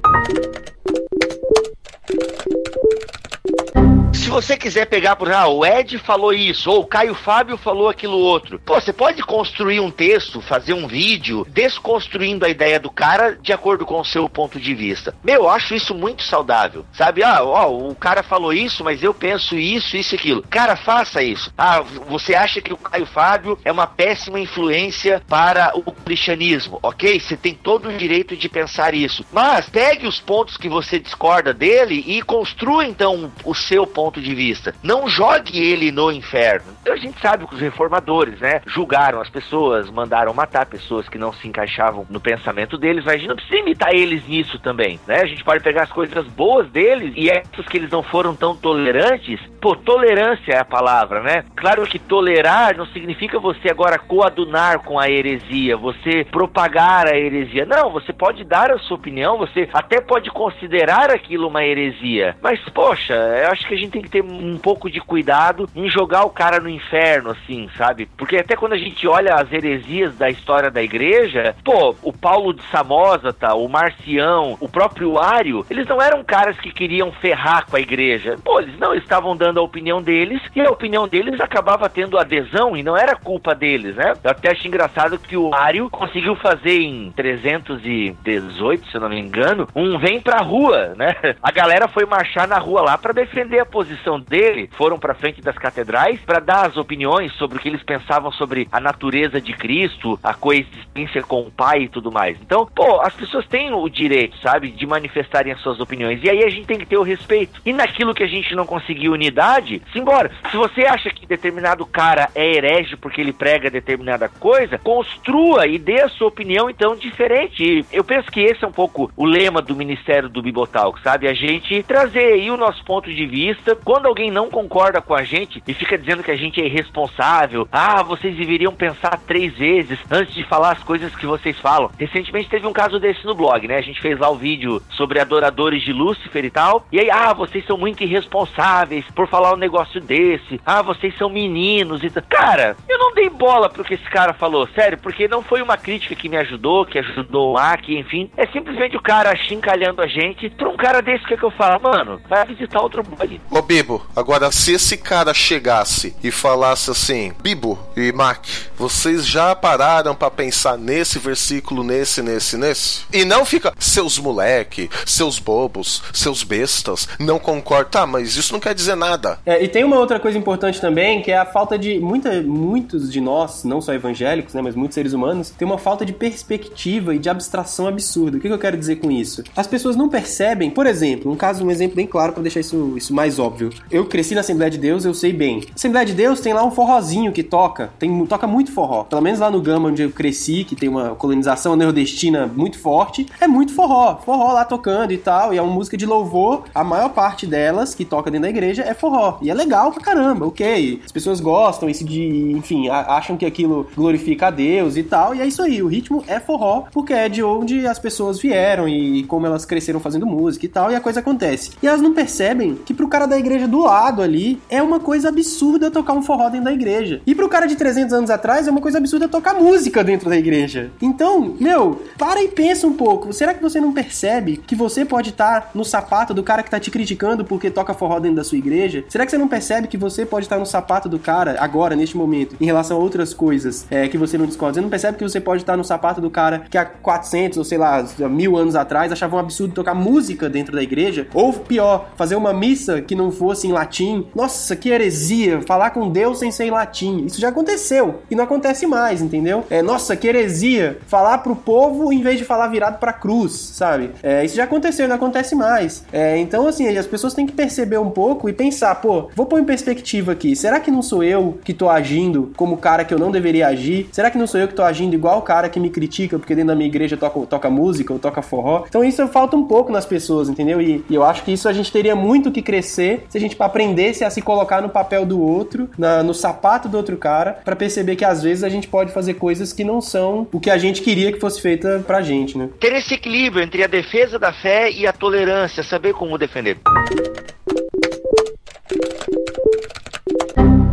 Se você quiser pegar por ah, o Ed falou isso, ou o Caio Fábio falou aquilo outro. Pô, você pode construir um texto, fazer um vídeo, desconstruindo a ideia do cara de acordo com o seu ponto de vista. Meu, eu acho isso muito saudável. Sabe? Ah, ó, o cara falou isso, mas eu penso isso, isso e aquilo. Cara, faça isso. Ah, você acha que o Caio Fábio é uma péssima influência para o cristianismo, ok? Você tem todo o direito de pensar isso. Mas pegue os pontos que você discorda dele e construa então o seu ponto de vista. Não jogue ele no inferno. A gente sabe que os reformadores, né, julgaram as pessoas, mandaram matar pessoas que não se encaixavam no pensamento deles, mas a gente não precisa imitar eles nisso também, né? A gente pode pegar as coisas boas deles e essas que eles não foram tão tolerantes. Pô, tolerância é a palavra, né? Claro que tolerar não significa você agora coadunar com a heresia, você propagar a heresia. Não, você pode dar a sua opinião, você até pode considerar aquilo uma heresia. Mas, poxa, eu acho que a gente tem que ter um pouco de cuidado em jogar o cara no inferno, assim, sabe? Porque até quando a gente olha as heresias da história da igreja, pô, o Paulo de Samosata, o Marcião, o próprio Ário, eles não eram caras que queriam ferrar com a igreja. Pô, eles não estavam dando a opinião deles e a opinião deles acabava tendo adesão e não era culpa deles, né? Eu até acho engraçado que o Ário conseguiu fazer em 318, se eu não me engano, um vem pra rua, né? A galera foi marchar na rua lá para defender a posição dele, foram para frente das catedrais para dar as opiniões sobre o que eles pensavam sobre a natureza de Cristo, a coexistência com o Pai e tudo mais. Então, pô, as pessoas têm o direito, sabe, de manifestarem as suas opiniões. E aí a gente tem que ter o respeito. E naquilo que a gente não conseguiu unidade, simbora. Se você acha que determinado cara é herege porque ele prega determinada coisa, construa e dê a sua opinião então diferente. E eu penso que esse é um pouco o lema do Ministério do Bibotalk, sabe? A gente trazer aí o nosso ponto de vista. Quando alguém não concorda com a gente e fica dizendo que a gente é irresponsável, ah, vocês deveriam pensar três vezes antes de falar as coisas que vocês falam. Recentemente teve um caso desse no blog, né? A gente fez lá o vídeo sobre adoradores de Lúcifer e tal. E aí, ah, vocês são muito irresponsáveis por falar um negócio desse. Ah, vocês são meninos e tal. Cara, eu não dei bola pro que esse cara falou, sério, porque não foi uma crítica que me ajudou, que ajudou lá, que enfim. É simplesmente o cara chincalhando a gente. Pra um cara desse, o que, é que eu falo? Mano, vai visitar outro blog. Bibo, agora se esse cara chegasse e falasse assim, Bibo e Mac, vocês já pararam para pensar nesse versículo, nesse, nesse, nesse? E não fica, seus moleque, seus bobos, seus bestas, não concordo. Tá, mas isso não quer dizer nada. É, e tem uma outra coisa importante também, que é a falta de. Muita, muitos de nós, não só evangélicos, né, mas muitos seres humanos, tem uma falta de perspectiva e de abstração absurda. O que, que eu quero dizer com isso? As pessoas não percebem, por exemplo, um caso, um exemplo bem claro para deixar isso, isso mais óbvio. Eu cresci na Assembleia de Deus, eu sei bem. Assembleia de Deus tem lá um forrozinho que toca, tem, toca muito forró. Pelo menos lá no Gama, onde eu cresci, que tem uma colonização nordestina muito forte, é muito forró. Forró lá tocando e tal, e é uma música de louvor. A maior parte delas que toca dentro da igreja é forró. E é legal pra caramba, ok. As pessoas gostam, isso de, enfim, acham que aquilo glorifica a Deus e tal. E é isso aí, o ritmo é forró, porque é de onde as pessoas vieram e como elas cresceram fazendo música e tal, e a coisa acontece. E elas não percebem que pro cara da igreja do lado ali é uma coisa absurda tocar um forró dentro da igreja. E pro cara de 300 anos atrás é uma coisa absurda tocar música dentro da igreja. Então, meu, para e pensa um pouco. Será que você não percebe que você pode estar tá no sapato do cara que tá te criticando porque toca forró dentro da sua igreja? Será que você não percebe que você pode estar tá no sapato do cara agora, neste momento, em relação a outras coisas é, que você não discorda? Você não percebe que você pode estar tá no sapato do cara que há 400 ou sei lá, mil anos atrás achava um absurdo tocar música dentro da igreja? Ou pior, fazer uma missa que não fosse em latim? Nossa, que heresia! Falar com Deus sem ser em latim. Isso já aconteceu e não acontece mais, entendeu? É, nossa, que heresia! Falar pro povo em vez de falar virado pra cruz, sabe? É, isso já aconteceu e não acontece mais. É, então, assim, as pessoas têm que perceber um pouco e pensar, pô, vou pôr em perspectiva aqui. Será que não sou eu que tô agindo como cara que eu não deveria agir? Será que não sou eu que tô agindo igual o cara que me critica porque dentro da minha igreja toca, toca música ou toca forró? Então isso falta um pouco nas pessoas, entendeu? E, e eu acho que isso a gente teria muito que crescer se a gente aprendesse a se colocar no papel do outro, na, no sapato do outro cara, para perceber que às vezes a gente pode fazer coisas que não são o que a gente queria que fosse feita pra gente, né? Ter esse equilíbrio entre a defesa da fé e a tolerância, saber como defender.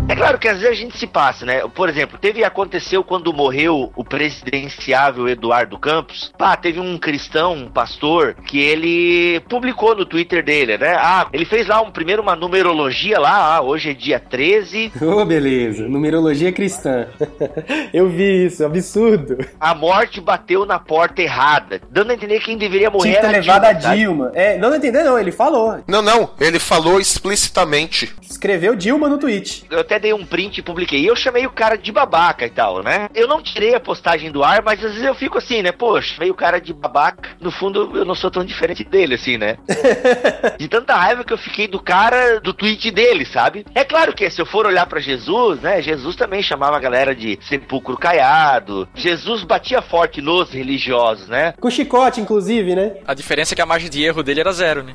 É claro que às vezes a gente se passa, né? Por exemplo, teve aconteceu quando morreu o presidenciável Eduardo Campos. Pá, teve um cristão, um pastor, que ele publicou no Twitter dele, né? Ah, ele fez lá um primeiro uma numerologia lá, ah, hoje é dia 13. [LAUGHS] Ô, oh, beleza. Numerologia cristã. [LAUGHS] Eu vi isso, absurdo. A morte bateu na porta errada, dando a entender que quem deveria morrer Tinha que ter era levado Dilma, a? Dilma. É, não entendeu não, ele falou. Não, não, ele falou explicitamente. Escreveu Dilma no tweet. Eu até dei um print e publiquei. E eu chamei o cara de babaca e tal, né? Eu não tirei a postagem do ar, mas às vezes eu fico assim, né? Poxa, meio cara de babaca. No fundo, eu não sou tão diferente dele, assim, né? [LAUGHS] de tanta raiva que eu fiquei do cara, do tweet dele, sabe? É claro que se eu for olhar pra Jesus, né? Jesus também chamava a galera de sepulcro caiado. Jesus batia forte nos religiosos, né? Com chicote, inclusive, né? A diferença é que a margem de erro dele era zero, né?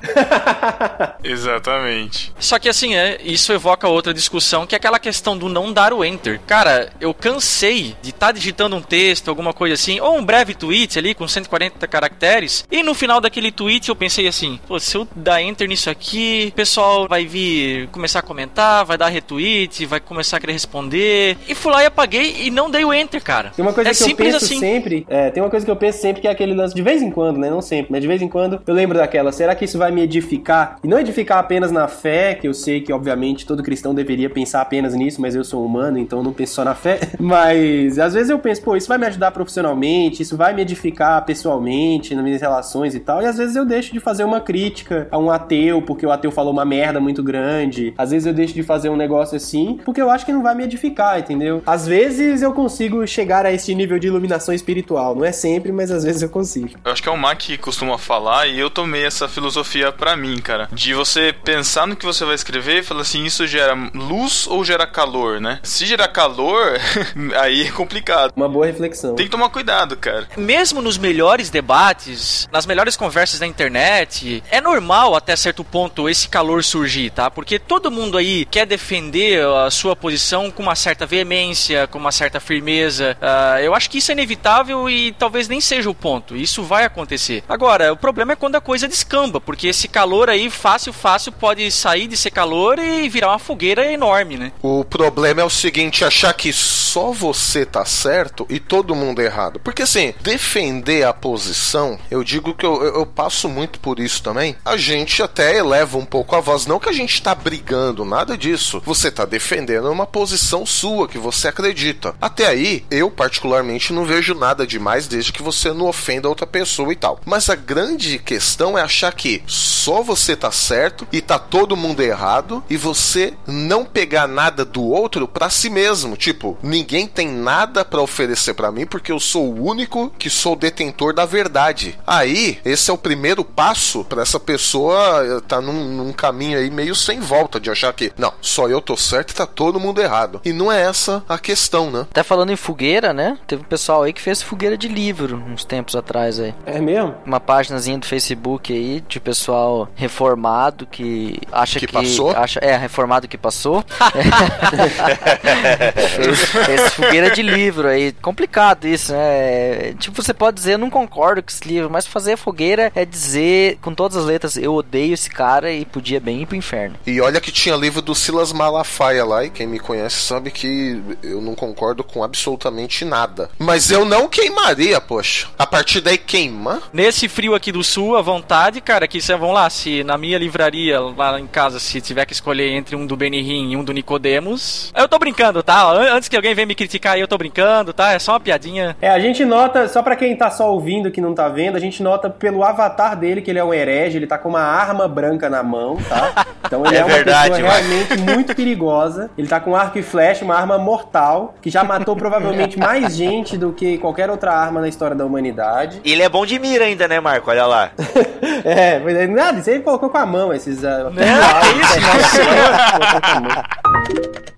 [LAUGHS] Exatamente. Só que assim, é, isso evoca outra discussão, que é aquela questão do não dar o enter. Cara, eu cansei de estar digitando um texto, alguma coisa assim, ou um breve tweet ali com 140 caracteres, e no final daquele tweet eu pensei assim, pô, se eu dar enter nisso aqui, o pessoal vai vir começar a comentar, vai dar retweet, vai começar a querer responder. E fui lá e apaguei e não dei o enter, cara. Tem uma coisa é que eu penso assim. sempre, é, tem uma coisa que eu penso sempre que é aquele lance de vez em quando, né? Não sempre, mas de vez em quando eu lembro daquela, será que isso vai me edificar? E não edificar apenas na fé, que eu sei que obviamente todo cristão deveria pensar apenas nisso, mas eu sou humano, então não penso só na fé. [LAUGHS] Mas às vezes eu penso, pô, isso vai me ajudar profissionalmente, isso vai me edificar pessoalmente, nas minhas relações e tal. E às vezes eu deixo de fazer uma crítica a um ateu, porque o ateu falou uma merda muito grande. Às vezes eu deixo de fazer um negócio assim, porque eu acho que não vai me edificar, entendeu? Às vezes eu consigo chegar a esse nível de iluminação espiritual. Não é sempre, mas às vezes eu consigo. Eu acho que é o Mac que costuma falar e eu tomei essa filosofia pra mim, cara. De você pensar no que você vai escrever e falar assim, isso gera luz ou gera calor, né? Se gerar calor, [LAUGHS] aí é complicado. Uma boa reflexão. Tem que tomar cuidado, cara. Mesmo nos melhores debates, nas melhores conversas da internet, é normal até certo ponto esse calor surgir, tá? Porque todo mundo aí quer defender a sua posição com uma certa veemência, com uma certa firmeza. Ah, eu acho que isso é inevitável e talvez nem seja o ponto. Isso vai acontecer. Agora, o problema é quando a coisa descamba, porque esse calor aí, fácil, fácil, pode sair de ser calor e virar uma fogueira enorme, né? O problema é o seguinte, achar que só você tá certo e todo mundo errado. Porque assim, defender a posição, eu digo que eu, eu, eu passo muito por isso também. A gente até eleva um pouco a voz, não que a gente tá brigando, nada disso. Você tá defendendo uma posição sua que você acredita. Até aí, eu particularmente não vejo nada demais desde que você não ofenda outra pessoa e tal. Mas a grande questão é achar que só você tá certo e tá todo mundo errado e você não pegar nada do outro pra si mesmo. Tipo, ninguém tem nada pra oferecer pra mim porque eu sou o único que sou detentor da verdade. Aí, esse é o primeiro passo pra essa pessoa tá num, num caminho aí meio sem volta de achar que, não, só eu tô certo e tá todo mundo errado. E não é essa a questão, né? Até falando em fogueira, né? Teve um pessoal aí que fez fogueira de livro uns tempos atrás aí. É mesmo? Uma páginazinha do Facebook aí de pessoal reformado que acha Que que, passou? acha é reformado que passou. [LAUGHS] [LAUGHS] fez, fez fogueira de livro aí. Complicado isso, né? Tipo, você pode dizer, eu não concordo com esse livro, mas fazer fogueira é dizer com todas as letras, eu odeio esse cara e podia bem ir pro inferno. E olha que tinha livro do Silas Malafaia lá, e quem me conhece sabe que eu não concordo com absolutamente nada. Mas eu não queimaria, poxa. A partir daí queima. Nesse frio aqui do sul, à vontade, cara, que você vamos lá, se na minha livraria lá em casa, se tiver que escolher entre um do Benihim e um do Nicodemos. Eu tô brincando, tá? An- Antes que alguém venha me criticar aí, eu tô brincando, tá? É só uma piadinha. É, a gente nota, só pra quem tá só ouvindo que não tá vendo, a gente nota pelo avatar dele que ele é um herege, ele tá com uma arma branca na mão, tá? [LAUGHS] Então ele é, É uma verdade, pessoa mas- realmente muito perigosa. Ele tá com arco e flecha, uma arma mortal, que já matou provavelmente mais [LAUGHS] gente do que qualquer outra arma na história da humanidade. Ele é bom de mira ainda, né, Marco? Olha lá. [LAUGHS] É, mas é nada, isso aí ele colocou com a mão, esses. Uh, Não, que isso, Colocou a mão.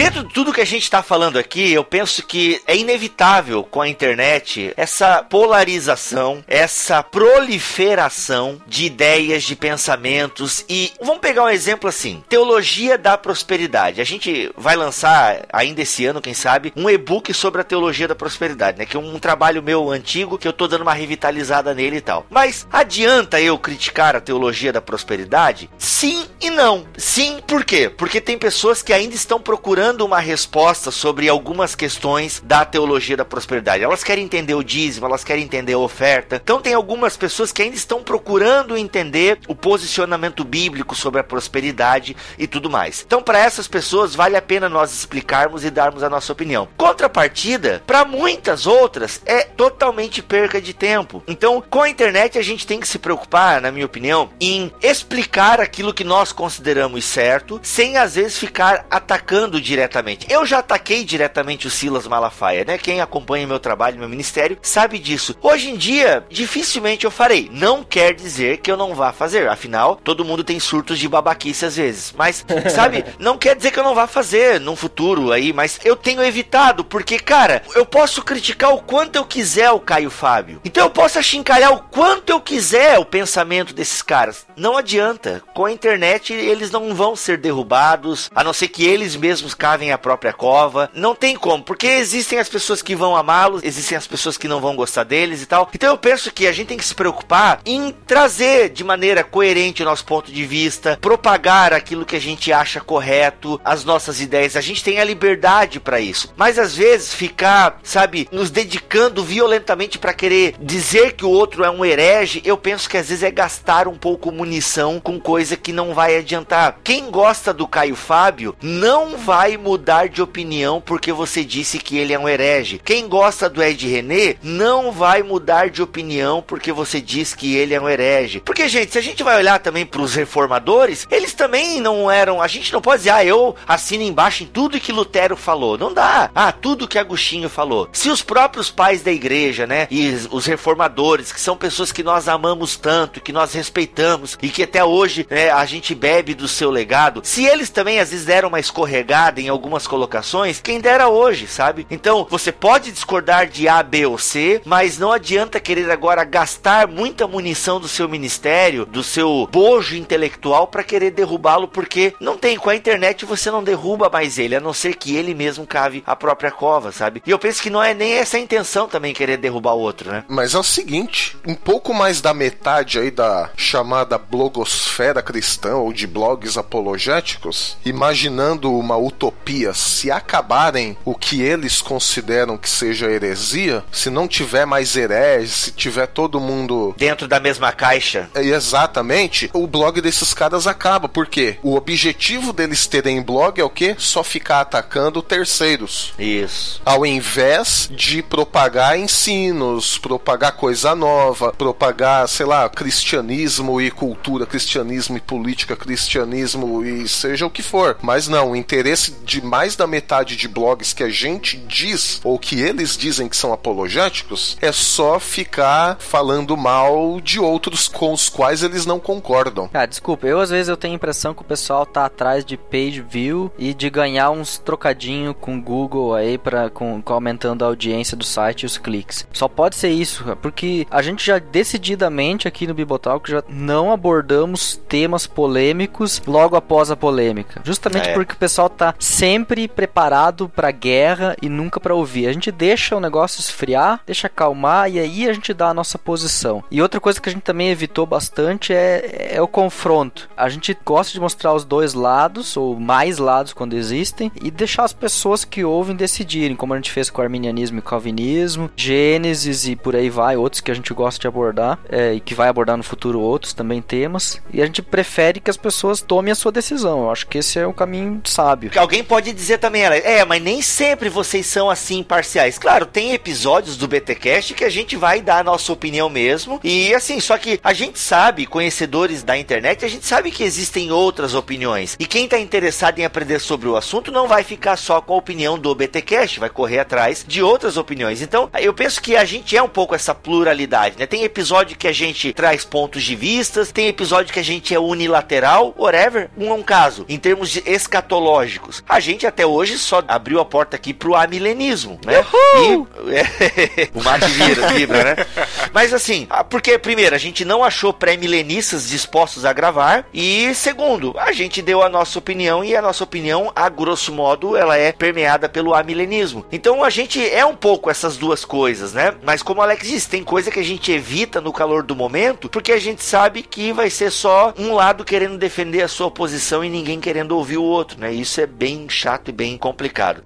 Dentro de tudo que a gente está falando aqui, eu penso que é inevitável com a internet essa polarização, essa proliferação de ideias, de pensamentos e vamos pegar um exemplo assim: teologia da prosperidade. A gente vai lançar ainda esse ano, quem sabe, um e-book sobre a teologia da prosperidade, né? Que é um trabalho meu antigo que eu tô dando uma revitalizada nele e tal. Mas adianta eu criticar a teologia da prosperidade? Sim e não. Sim, por quê? Porque tem pessoas que ainda estão procurando uma resposta sobre algumas questões da teologia da prosperidade. Elas querem entender o dízimo, elas querem entender a oferta. Então tem algumas pessoas que ainda estão procurando entender o posicionamento bíblico sobre a prosperidade e tudo mais. Então para essas pessoas vale a pena nós explicarmos e darmos a nossa opinião. Contrapartida, para muitas outras é totalmente perca de tempo. Então, com a internet a gente tem que se preocupar, na minha opinião, em explicar aquilo que nós consideramos certo, sem às vezes ficar atacando diretamente. Eu já ataquei diretamente o Silas Malafaia, né? Quem acompanha meu trabalho, meu ministério, sabe disso. Hoje em dia, dificilmente eu farei. Não quer dizer que eu não vá fazer. Afinal, todo mundo tem surtos de babaquice às vezes. Mas, [LAUGHS] sabe, não quer dizer que eu não vá fazer num futuro aí, mas eu tenho evitado, porque, cara, eu posso criticar o quanto eu quiser o Caio Fábio. Então eu posso achincalhar o quanto eu quiser o pensamento desses caras. Não adianta. Com a internet eles não vão ser derrubados, a não ser que eles mesmos cavem a própria cova. Não tem como, porque existem as pessoas que vão amá-los, existem as pessoas que não vão gostar deles e tal. Então eu penso que a gente tem que se preocupar em trazer de maneira coerente o nosso ponto de vista, propagar aquilo que a gente acha correto, as nossas ideias. A gente tem a liberdade para isso. Mas às vezes ficar, sabe, nos dedicando violentamente para querer dizer que o outro é um herege, eu penso que às vezes é gastar um pouco munição com coisa que não vai adiantar. Quem gosta do Caio Fábio não vai mudar de opinião porque você disse que ele é um herege. Quem gosta do Ed René não vai mudar de opinião porque você diz que ele é um herege. Porque, gente, se a gente vai olhar também para os reformadores, eles também não eram. A gente não pode dizer, ah, eu assino embaixo em tudo que Lutero falou. Não dá. Ah, tudo que Agostinho falou. Se os próprios pais da igreja, né, e os reformadores, que são pessoas que nós amamos tanto, que nós respeitamos e que até hoje né, a gente bebe do seu legado, se eles também às vezes deram uma escorregada em algumas colocações, quem dera hoje, sabe? Então você pode discordar de A, B ou C, mas não adianta querer agora gastar muita munição do seu ministério, do seu bojo intelectual para querer derrubá-lo, porque não tem com a internet você não derruba mais ele, a não ser que ele mesmo cave a própria cova, sabe? E eu penso que não é nem essa a intenção também querer derrubar o outro, né? Mas é o seguinte, um pouco mais da metade aí da chamada blogosfera cristã ou de blogs apologéticos, imaginando uma utopia, se acabarem o que eles consideram que seja heresia, se não tiver mais herege, se tiver todo mundo dentro da mesma caixa. É, exatamente, o blog desses caras acaba, porque o objetivo deles terem blog é o quê? Só ficar atacando terceiros. Isso. Ao invés de propagar ensinos, propagar coisa nova, propagar, sei lá, cristianismo e cultura, cristianismo e política, cristianismo e seja o que for. Mas não, o interesse de mais da metade de blogs que a gente diz ou que eles dizem que são apologéticos é só ficar falando mal de outros com os quais eles não concordam. Ah, desculpa, eu às vezes eu tenho a impressão que o pessoal tá atrás de page view e de ganhar uns trocadinho com Google aí para com, com aumentando a audiência do site e os cliques. Só pode ser isso, porque a gente já decididamente aqui no Bibotalk já não abordamos temas polêmicos logo após a polêmica. Justamente É. porque o pessoal tá sempre preparado pra guerra e nunca pra ouvir. A gente deixa o negócio esfriar, deixa acalmar e aí a gente dá a nossa posição. E outra coisa que a gente também evitou bastante é, é o confronto. A gente gosta de mostrar os dois lados, ou mais lados quando existem, e deixar as pessoas que ouvem decidirem, como a gente fez com o arminianismo e calvinismo, Gênesis e por aí vai, outros que a gente gosta de abordar, é, e que vai abordar no futuro outros também temas. E a gente prefere que as pessoas tomem a sua decisão. Eu acho que esse é o caminho sábio. Que Alguém pode dizer também, ela, é, mas nem sempre vocês são assim imparciais. Claro, tem episódios do BTcast que a gente vai dar a nossa opinião mesmo. E assim, só que a gente sabe, conhecedores da internet, a gente sabe que existem outras opiniões. E quem tá interessado em aprender sobre o assunto não vai ficar só com a opinião do BTcast, vai correr atrás de outras opiniões. Então, eu penso que a gente é um pouco essa pluralidade, né? Tem episódio que a gente traz pontos de vistas, tem episódio que a gente é unilateral, whatever. Um é um caso, em termos escatológicos. A gente até hoje só abriu a porta aqui pro amilenismo, né? E, é, [LAUGHS] o mate vira, vibra, né? Mas assim, ah, porque primeiro, a gente não achou pré-milenistas dispostos a gravar e segundo, a gente deu a nossa opinião e a nossa opinião, a grosso modo, ela é permeada pelo amilenismo. Então a gente é um pouco essas duas coisas, né? Mas como o Alex disse, tem coisa que a gente evita no calor do momento, porque a gente sabe que vai ser só um lado querendo defender a sua posição e ninguém querendo ouvir o outro, né? Isso é bem chato e bem complicado.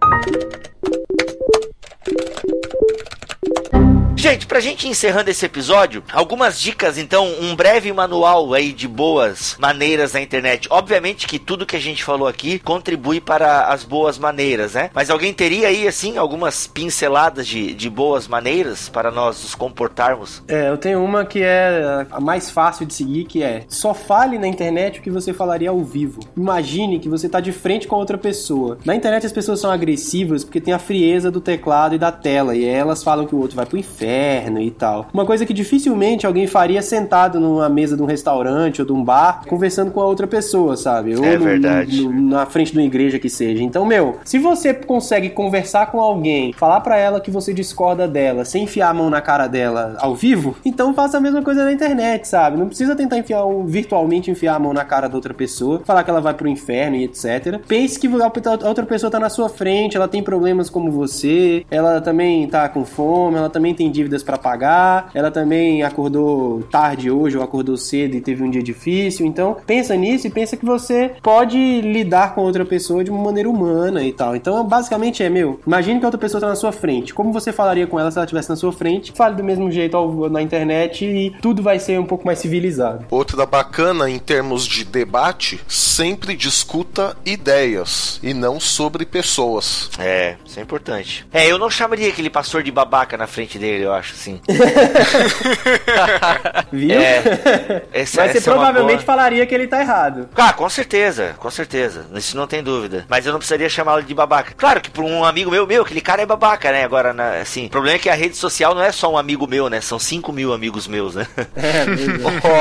Gente, pra gente encerrando esse episódio, algumas dicas, então, um breve manual aí de boas maneiras na internet. Obviamente que tudo que a gente falou aqui contribui para as boas maneiras, né? Mas alguém teria aí, assim, algumas pinceladas de, de boas maneiras para nós nos comportarmos? É, eu tenho uma que é a mais fácil de seguir, que é só fale na internet o que você falaria ao vivo. Imagine que você tá de frente com outra pessoa. Na internet as pessoas são agressivas porque tem a frieza do teclado e da tela, e elas falam que o outro vai pro inferno e tal. Uma coisa que dificilmente alguém faria sentado numa mesa de um restaurante ou de um bar, conversando com a outra pessoa, sabe? Ou É no- verdade. no- na frente de uma igreja que seja. Então, meu, se você consegue conversar com alguém, falar pra ela que você discorda dela, sem enfiar a mão na cara dela ao vivo, então faça a mesma coisa na internet, sabe? Não precisa tentar enfiar um, virtualmente enfiar a mão na cara da outra pessoa, falar que ela vai pro inferno e etc. Pense que a outra pessoa tá na sua frente, ela tem problemas como você, ela também tá com fome, ela também tem dívidas pra pagar, ela também acordou tarde hoje ou acordou cedo e teve um dia difícil. Então, pensa nisso e pensa que você pode lidar com outra pessoa de uma maneira humana e tal. Então, basicamente é, meu, imagine que a outra pessoa tá na sua frente. Como você falaria com ela se ela estivesse na sua frente? Fale do mesmo jeito ao- na internet e tudo vai ser um pouco mais civilizado. Outra bacana em termos de debate, sempre discuta ideias e não sobre pessoas. É, isso é importante. É, eu não chamaria aquele pastor de babaca na frente dele, eu acho, assim. [LAUGHS] Viu? É. Essa, Mas você é provavelmente boa- falaria que ele tá errado. Ah, com certeza, com certeza. Isso não tem dúvida. Mas eu não precisaria chamá-lo de babaca. Claro que pra um amigo meu, meu, aquele cara é babaca, né? Agora, na- assim, o problema é que a rede social não é só um amigo meu, né? São 5 mil amigos meus, né? É.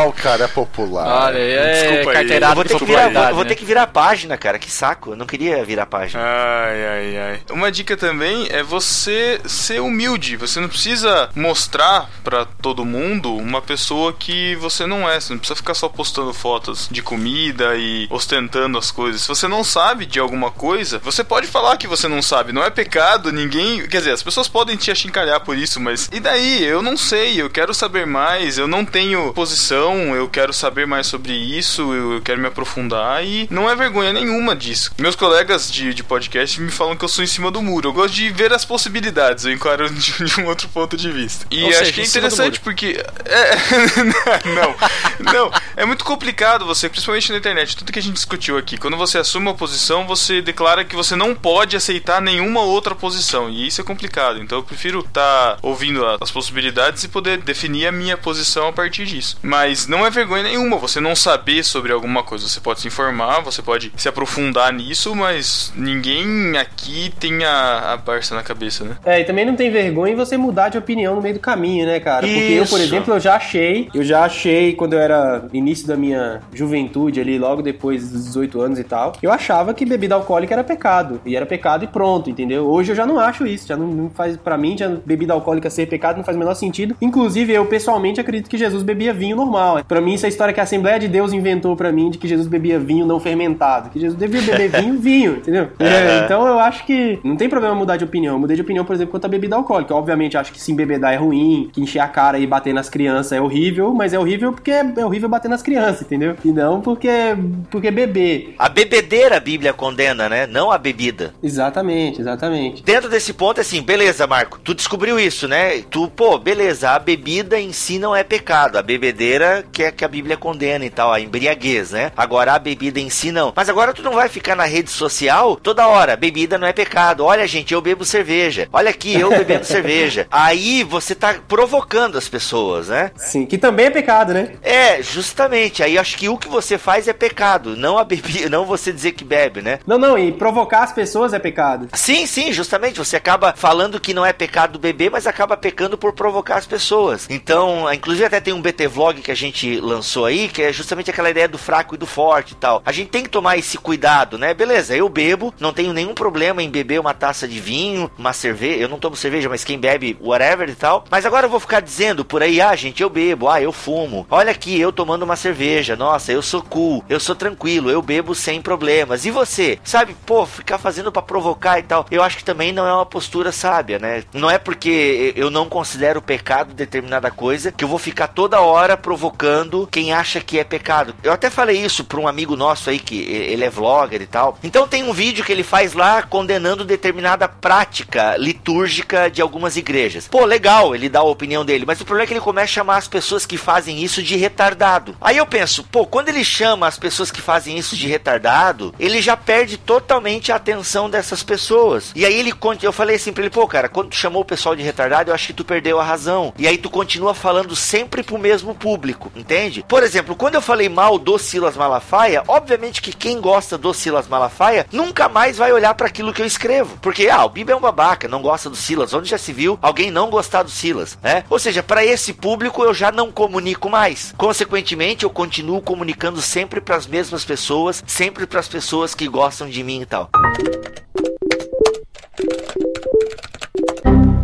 Oh, [LAUGHS] o cara é popular. Olha, é Desculpa aí. Eu vou ter, que virar, vou, popularidade, vou né? ter que virar a página, cara. Que saco. Eu não queria virar a página. Ai, ai, ai. Uma dica também é você ser humilde. Você não precisa mostrar pra todo mundo uma pessoa que você não é. Você não precisa ficar só postando fotos de comida e ostentando as coisas. Se você não sabe de alguma coisa, você pode falar que você não sabe. Não é pecado, ninguém. Quer dizer, as pessoas podem te achincalhar por isso, mas. E daí? Eu não sei, eu quero saber mais, eu não tenho posição, eu quero saber mais sobre isso, eu quero me aprofundar e não é vergonha nenhuma disso. Meus colegas de, de podcast me falam que eu sou em cima do muro. Eu gosto de ver as possibilidades, eu encaro de, [LAUGHS] de um outro ponto de vista. E Ou acho seja, que é interessante porque. É, [LAUGHS] não, não. É muito complicado você, principalmente na internet, tudo que a gente discutiu aqui. Quando você assume uma posição, você declara que você não pode aceitar nenhuma outra posição. E isso é complicado. Então eu prefiro estar ouvindo a- as possibilidades e poder definir a minha posição a partir disso. Mas não é vergonha nenhuma você não saber sobre alguma coisa. Você pode se informar, você pode se aprofundar nisso, mas ninguém aqui tem a, a Barça na cabeça, né? É, e também não tem vergonha em você mudar de opinião no meio do caminho, né, cara? Porque eu, por exemplo, eu já achei, eu já achei quando eu era início da minha juventude ali, logo depois dos 18 anos e tal, eu achava que bebida alcoólica era pecado. E era pecado e pronto, entendeu? Hoje eu já não acho isso, já não, não faz, pra mim, já bebida alcoólica ser pecado não faz o menor sentido. Inclusive, eu pessoalmente acredito que Jesus bebia vinho normal. Pra mim, isso é a história que a Assembleia de Deus inventou pra mim de que Jesus bebia vinho não fermentado. Que Jesus devia beber [LAUGHS] vinho, vinho, entendeu? É, então eu acho que não tem problema mudar de opinião. Eu mudei de opinião, por exemplo, quanto a bebida alcoólica. Obviamente, acho que se embebedar é ruim, que encher a cara e bater nas crianças é horrível, mas é horrível porque é horrível bater nas crianças, entendeu? E não porque, porque beber. A bebedeira a Bíblia condena, né? Não a bebida. Exatamente, exatamente. Dentro desse ponto, assim, beleza, Marco, tu descobriu isso, né? Tu, pô, beleza, a bebida em si não é pecado. A bebedeira que é que a Bíblia condena e tal, a embriaguez, né? Agora a bebida em si não. Mas agora tu não vai ficar na rede social toda hora, bebida não é pecado. Olha, gente, eu bebo cerveja. Olha aqui, eu bebendo [LAUGHS] cerveja. Aí aí você tá provocando as pessoas, né? Sim, que também é pecado, né? É, justamente. Aí acho que o que você faz é pecado, não a bebida, [LAUGHS] não você dizer que bebe, né? Não, não, e provocar as pessoas é pecado. Sim, sim, justamente. Você acaba falando que não é pecado beber, mas acaba pecando por provocar as pessoas. Então, inclusive até tem um BT Vlog que a gente lançou aí, que é justamente aquela ideia do fraco e do forte e tal. A gente tem que tomar esse cuidado, né? Beleza, eu bebo, não tenho nenhum problema em beber uma taça de vinho, uma cerveja. Eu não tomo cerveja, mas quem bebe, whatever e tal. Mas agora eu vou ficar dizendo por aí, ah, gente, eu bebo, ah, eu fumo. Olha aqui, eu tomando uma cerveja. Nossa, eu sou cool, eu sou tranquilo, eu bebo sem problemas. E você? Sabe, pô, ficar fazendo para provocar e tal. Eu acho que também não é uma postura sábia, né? Não é porque eu não considero pecado determinada coisa que eu vou ficar toda hora provocando quem acha que é pecado. Eu até falei isso para um amigo nosso aí que ele é vlogger e tal. Então tem um vídeo que ele faz lá condenando determinada prática litúrgica de algumas igrejas. Pô, legal, ele dá a opinião dele, mas o problema é que ele começa a chamar as pessoas que fazem isso de retardado. Aí eu penso, pô, quando ele chama as pessoas que fazem isso de retardado, ele já perde totalmente a atenção dessas pessoas. E aí ele eu falei assim pra ele, pô, cara, quando tu chamou o pessoal de retardado, eu acho que tu perdeu a razão. E aí tu continua falando sempre pro mesmo público, entende? Por exemplo, quando eu falei mal do Silas Malafaia, obviamente que quem gosta do Silas Malafaia nunca mais vai olhar para aquilo que eu escrevo. Porque, ah, o Biba é um babaca, não gosta do Silas. Onde já se viu alguém não gostar do Silas, né? Ou seja, para esse público eu já não comunico mais. Consequentemente, eu continuo comunicando sempre para as mesmas pessoas, sempre para as pessoas que gostam de mim e tal.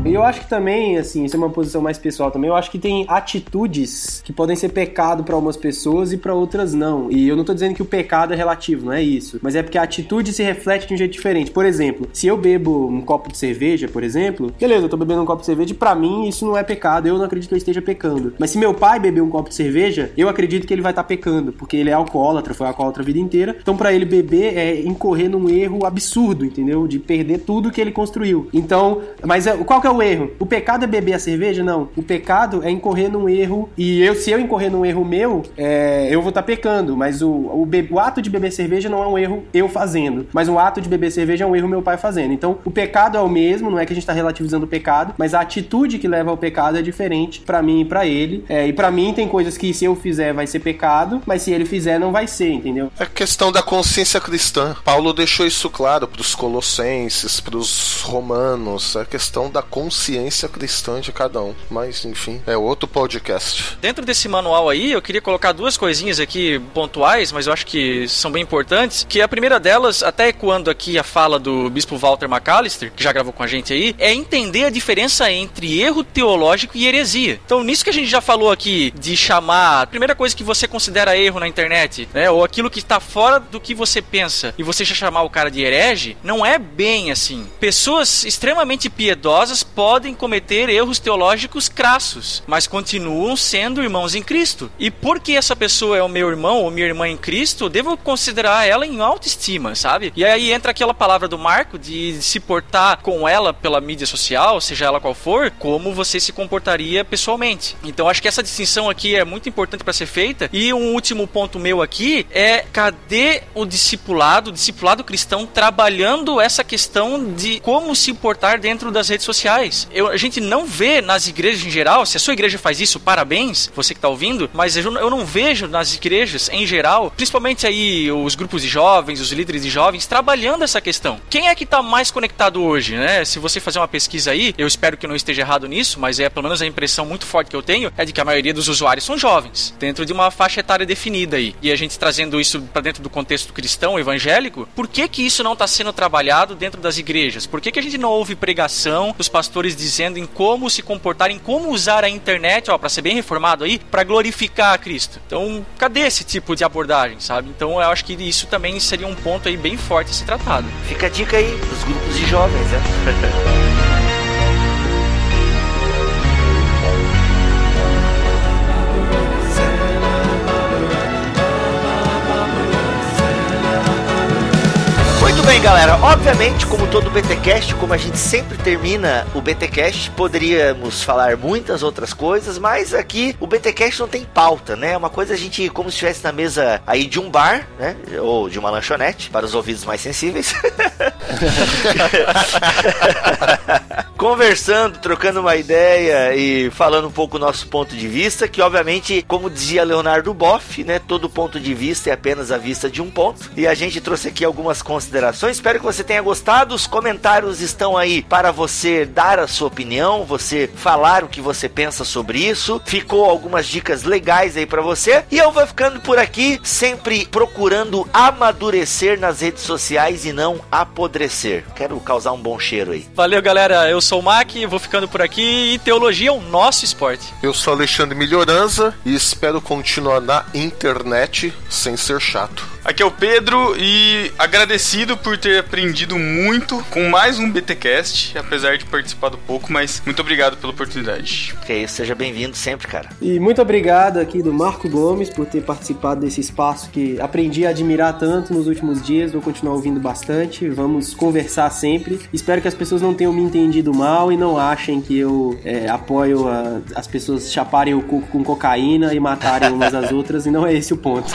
E eu acho que também, assim, isso é uma posição mais pessoal também, eu acho que tem atitudes que podem ser pecado para algumas pessoas e para outras não. E eu não tô dizendo que o pecado é relativo, não é isso. Mas é porque a atitude se reflete de um jeito diferente. Por exemplo, se eu bebo um copo de cerveja, por exemplo, beleza, eu tô bebendo um copo de cerveja e pra mim isso não é pecado, eu não acredito que eu esteja pecando. Mas se meu pai beber um copo de cerveja, eu acredito que ele vai estar tá pecando, porque ele é alcoólatra, foi alcoólatra a vida inteira. Então para ele beber é incorrer num erro absurdo, entendeu? De perder tudo que ele construiu. Então, mas é, qual que é o erro? O pecado é beber a cerveja? Não. O pecado é incorrer num erro. E eu, se eu incorrer num erro meu, é, eu vou estar tá pecando. Mas o, o, o, ato de beber cerveja não é um erro eu fazendo. Mas o ato de beber cerveja é um erro meu pai fazendo. Então, o pecado é o mesmo, não é que a gente está relativizando o pecado, mas a atitude que leva ao pecado é diferente para mim e para ele. É, e para mim tem coisas que se eu fizer vai ser pecado, mas se ele fizer não vai ser, entendeu? É questão da consciência cristã. Paulo deixou isso claro para os colossenses, para os romanos. É questão da consciência consciência cristã de cada um. Mas, enfim, é outro podcast. Dentro desse manual aí, eu queria colocar duas coisinhas aqui pontuais, mas eu acho que são bem importantes. Que a primeira delas, até ecoando aqui a fala do bispo Walter McAllister, que já gravou com a gente aí, é entender a diferença entre erro teológico e heresia. Então, nisso que a gente já falou aqui, de chamar a primeira coisa que você considera erro na internet, né, ou aquilo que está fora do que você pensa, e você já chamar o cara de herege, não é bem assim. Pessoas extremamente piedosas podem cometer erros teológicos crassos, mas continuam sendo irmãos em Cristo. E porque essa pessoa é o meu irmão ou minha irmã em Cristo, devo considerar ela em autoestima, sabe? E aí entra aquela palavra do Marco de se portar com ela pela mídia social, seja ela qual for, como você se comportaria pessoalmente. Então acho que essa distinção aqui é muito importante para ser feita. E um último ponto meu aqui é cadê o discipulado, o discipulado cristão trabalhando essa questão de como se portar dentro das redes sociais? Eu, a gente não vê nas igrejas em geral, se a sua igreja faz isso, parabéns, você que está ouvindo, mas eu, eu não vejo nas igrejas em geral, principalmente aí os grupos de jovens, os líderes de jovens, trabalhando essa questão. Quem é que está mais conectado hoje, né? Se você fazer uma pesquisa aí, eu espero que eu não esteja errado nisso, mas é pelo menos a impressão muito forte que eu tenho é de que a maioria dos usuários são jovens, dentro de uma faixa etária definida aí. E a gente trazendo isso para dentro do contexto cristão, evangélico, por que que isso não está sendo trabalhado dentro das igrejas? Por que que a gente não ouve pregação dos pastores pastores dizendo em como se comportar, em como usar a internet, ó, para ser bem reformado aí, para glorificar a Cristo. Então, cadê esse tipo de abordagem, sabe? Então, eu acho que isso também seria um ponto aí bem forte a ser tratado. Fica a dica aí dos grupos de jovens, né? [LAUGHS] bem, galera. Obviamente, como todo BTcast, como a gente sempre termina o BTcast, poderíamos falar muitas outras coisas, mas aqui o BTcast não tem pauta, né? É uma coisa a gente como se estivesse na mesa aí de um bar, né? Ou de uma lanchonete, para os ouvidos mais sensíveis. [LAUGHS] Conversando, trocando uma ideia e falando um pouco o nosso ponto de vista, que obviamente, como dizia Leonardo Boff, né, todo ponto de vista é apenas a vista de um ponto. E a gente trouxe aqui algumas considerações. Espero que você tenha gostado. Os comentários estão aí para você dar a sua opinião, você falar o que você pensa sobre isso. Ficou algumas dicas legais aí para você. E eu vou ficando por aqui, sempre procurando amadurecer nas redes sociais e não apodrecer. Quero causar um bom cheiro aí. Valeu, galera. Eu sou o Mac, vou ficando por aqui e teologia é o nosso esporte. Eu sou Alexandre Melhoranza e espero continuar na internet sem ser chato. Aqui é o Pedro e agradecido por ter aprendido muito com mais um BTcast, apesar de participado pouco, mas muito obrigado pela oportunidade. Que isso, seja bem-vindo sempre, cara. E muito obrigado aqui do Marco Gomes por ter participado desse espaço que aprendi a admirar tanto nos últimos dias. Vou continuar ouvindo bastante. Vamos conversar sempre. Espero que as pessoas não tenham me entendido mal e não achem que eu é, apoio a, as pessoas chaparem o cu com cocaína e matarem umas às [LAUGHS] outras. E não é esse o ponto.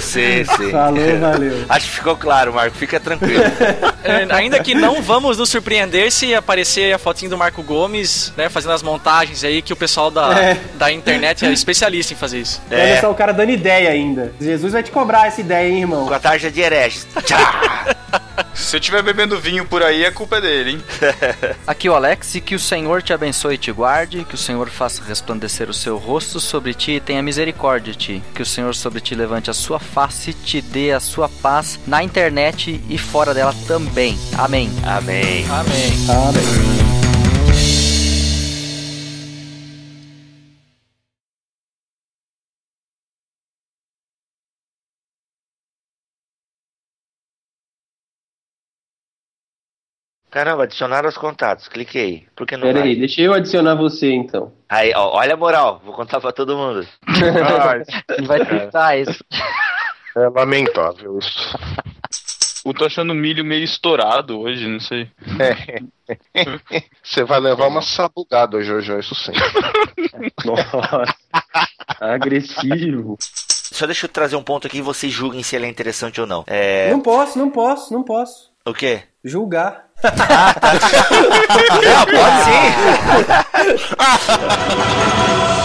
Sim, sim. [LAUGHS] Falou, valeu. Acho que ficou claro, Marco. Fica tranquilo. [LAUGHS] É, ainda que não vamos nos surpreender se aparecer a fotinho do Marco Gomes, né, fazendo as montagens aí, que o pessoal da, É. da internet é especialista em fazer isso. É. Olha só o cara dando ideia ainda. Jesus vai te cobrar essa ideia, hein, irmão? Com a tarja de hereges. Tchau! [LAUGHS] Se você estiver bebendo vinho por aí, a culpa é dele, hein? [LAUGHS] Aqui o Alex, e que o Senhor te abençoe e te guarde, que o Senhor faça resplandecer o seu rosto sobre ti e tenha misericórdia de ti, que o Senhor sobre ti levante a sua face e te dê a sua paz na internet e fora dela também. Amém. Amém. Amém. Caramba, adicionar os contatos. Cliquei. Por que não Pera vai? aí, deixa eu adicionar você então. Aí, ó, olha a moral. Vou contar pra todo mundo. [LAUGHS] Não vai tentar isso. É lamentável isso. Eu tô achando o milho meio estourado hoje, não sei. [LAUGHS] Você vai levar uma sabugada, Jojo, isso sim. [LAUGHS] Nossa. Agressivo. Só deixa eu trazer um ponto aqui e vocês julguem se ele é interessante ou não. É. Não posso, não posso, não posso. O quê? Julgar. [LAUGHS] Não, pode sim.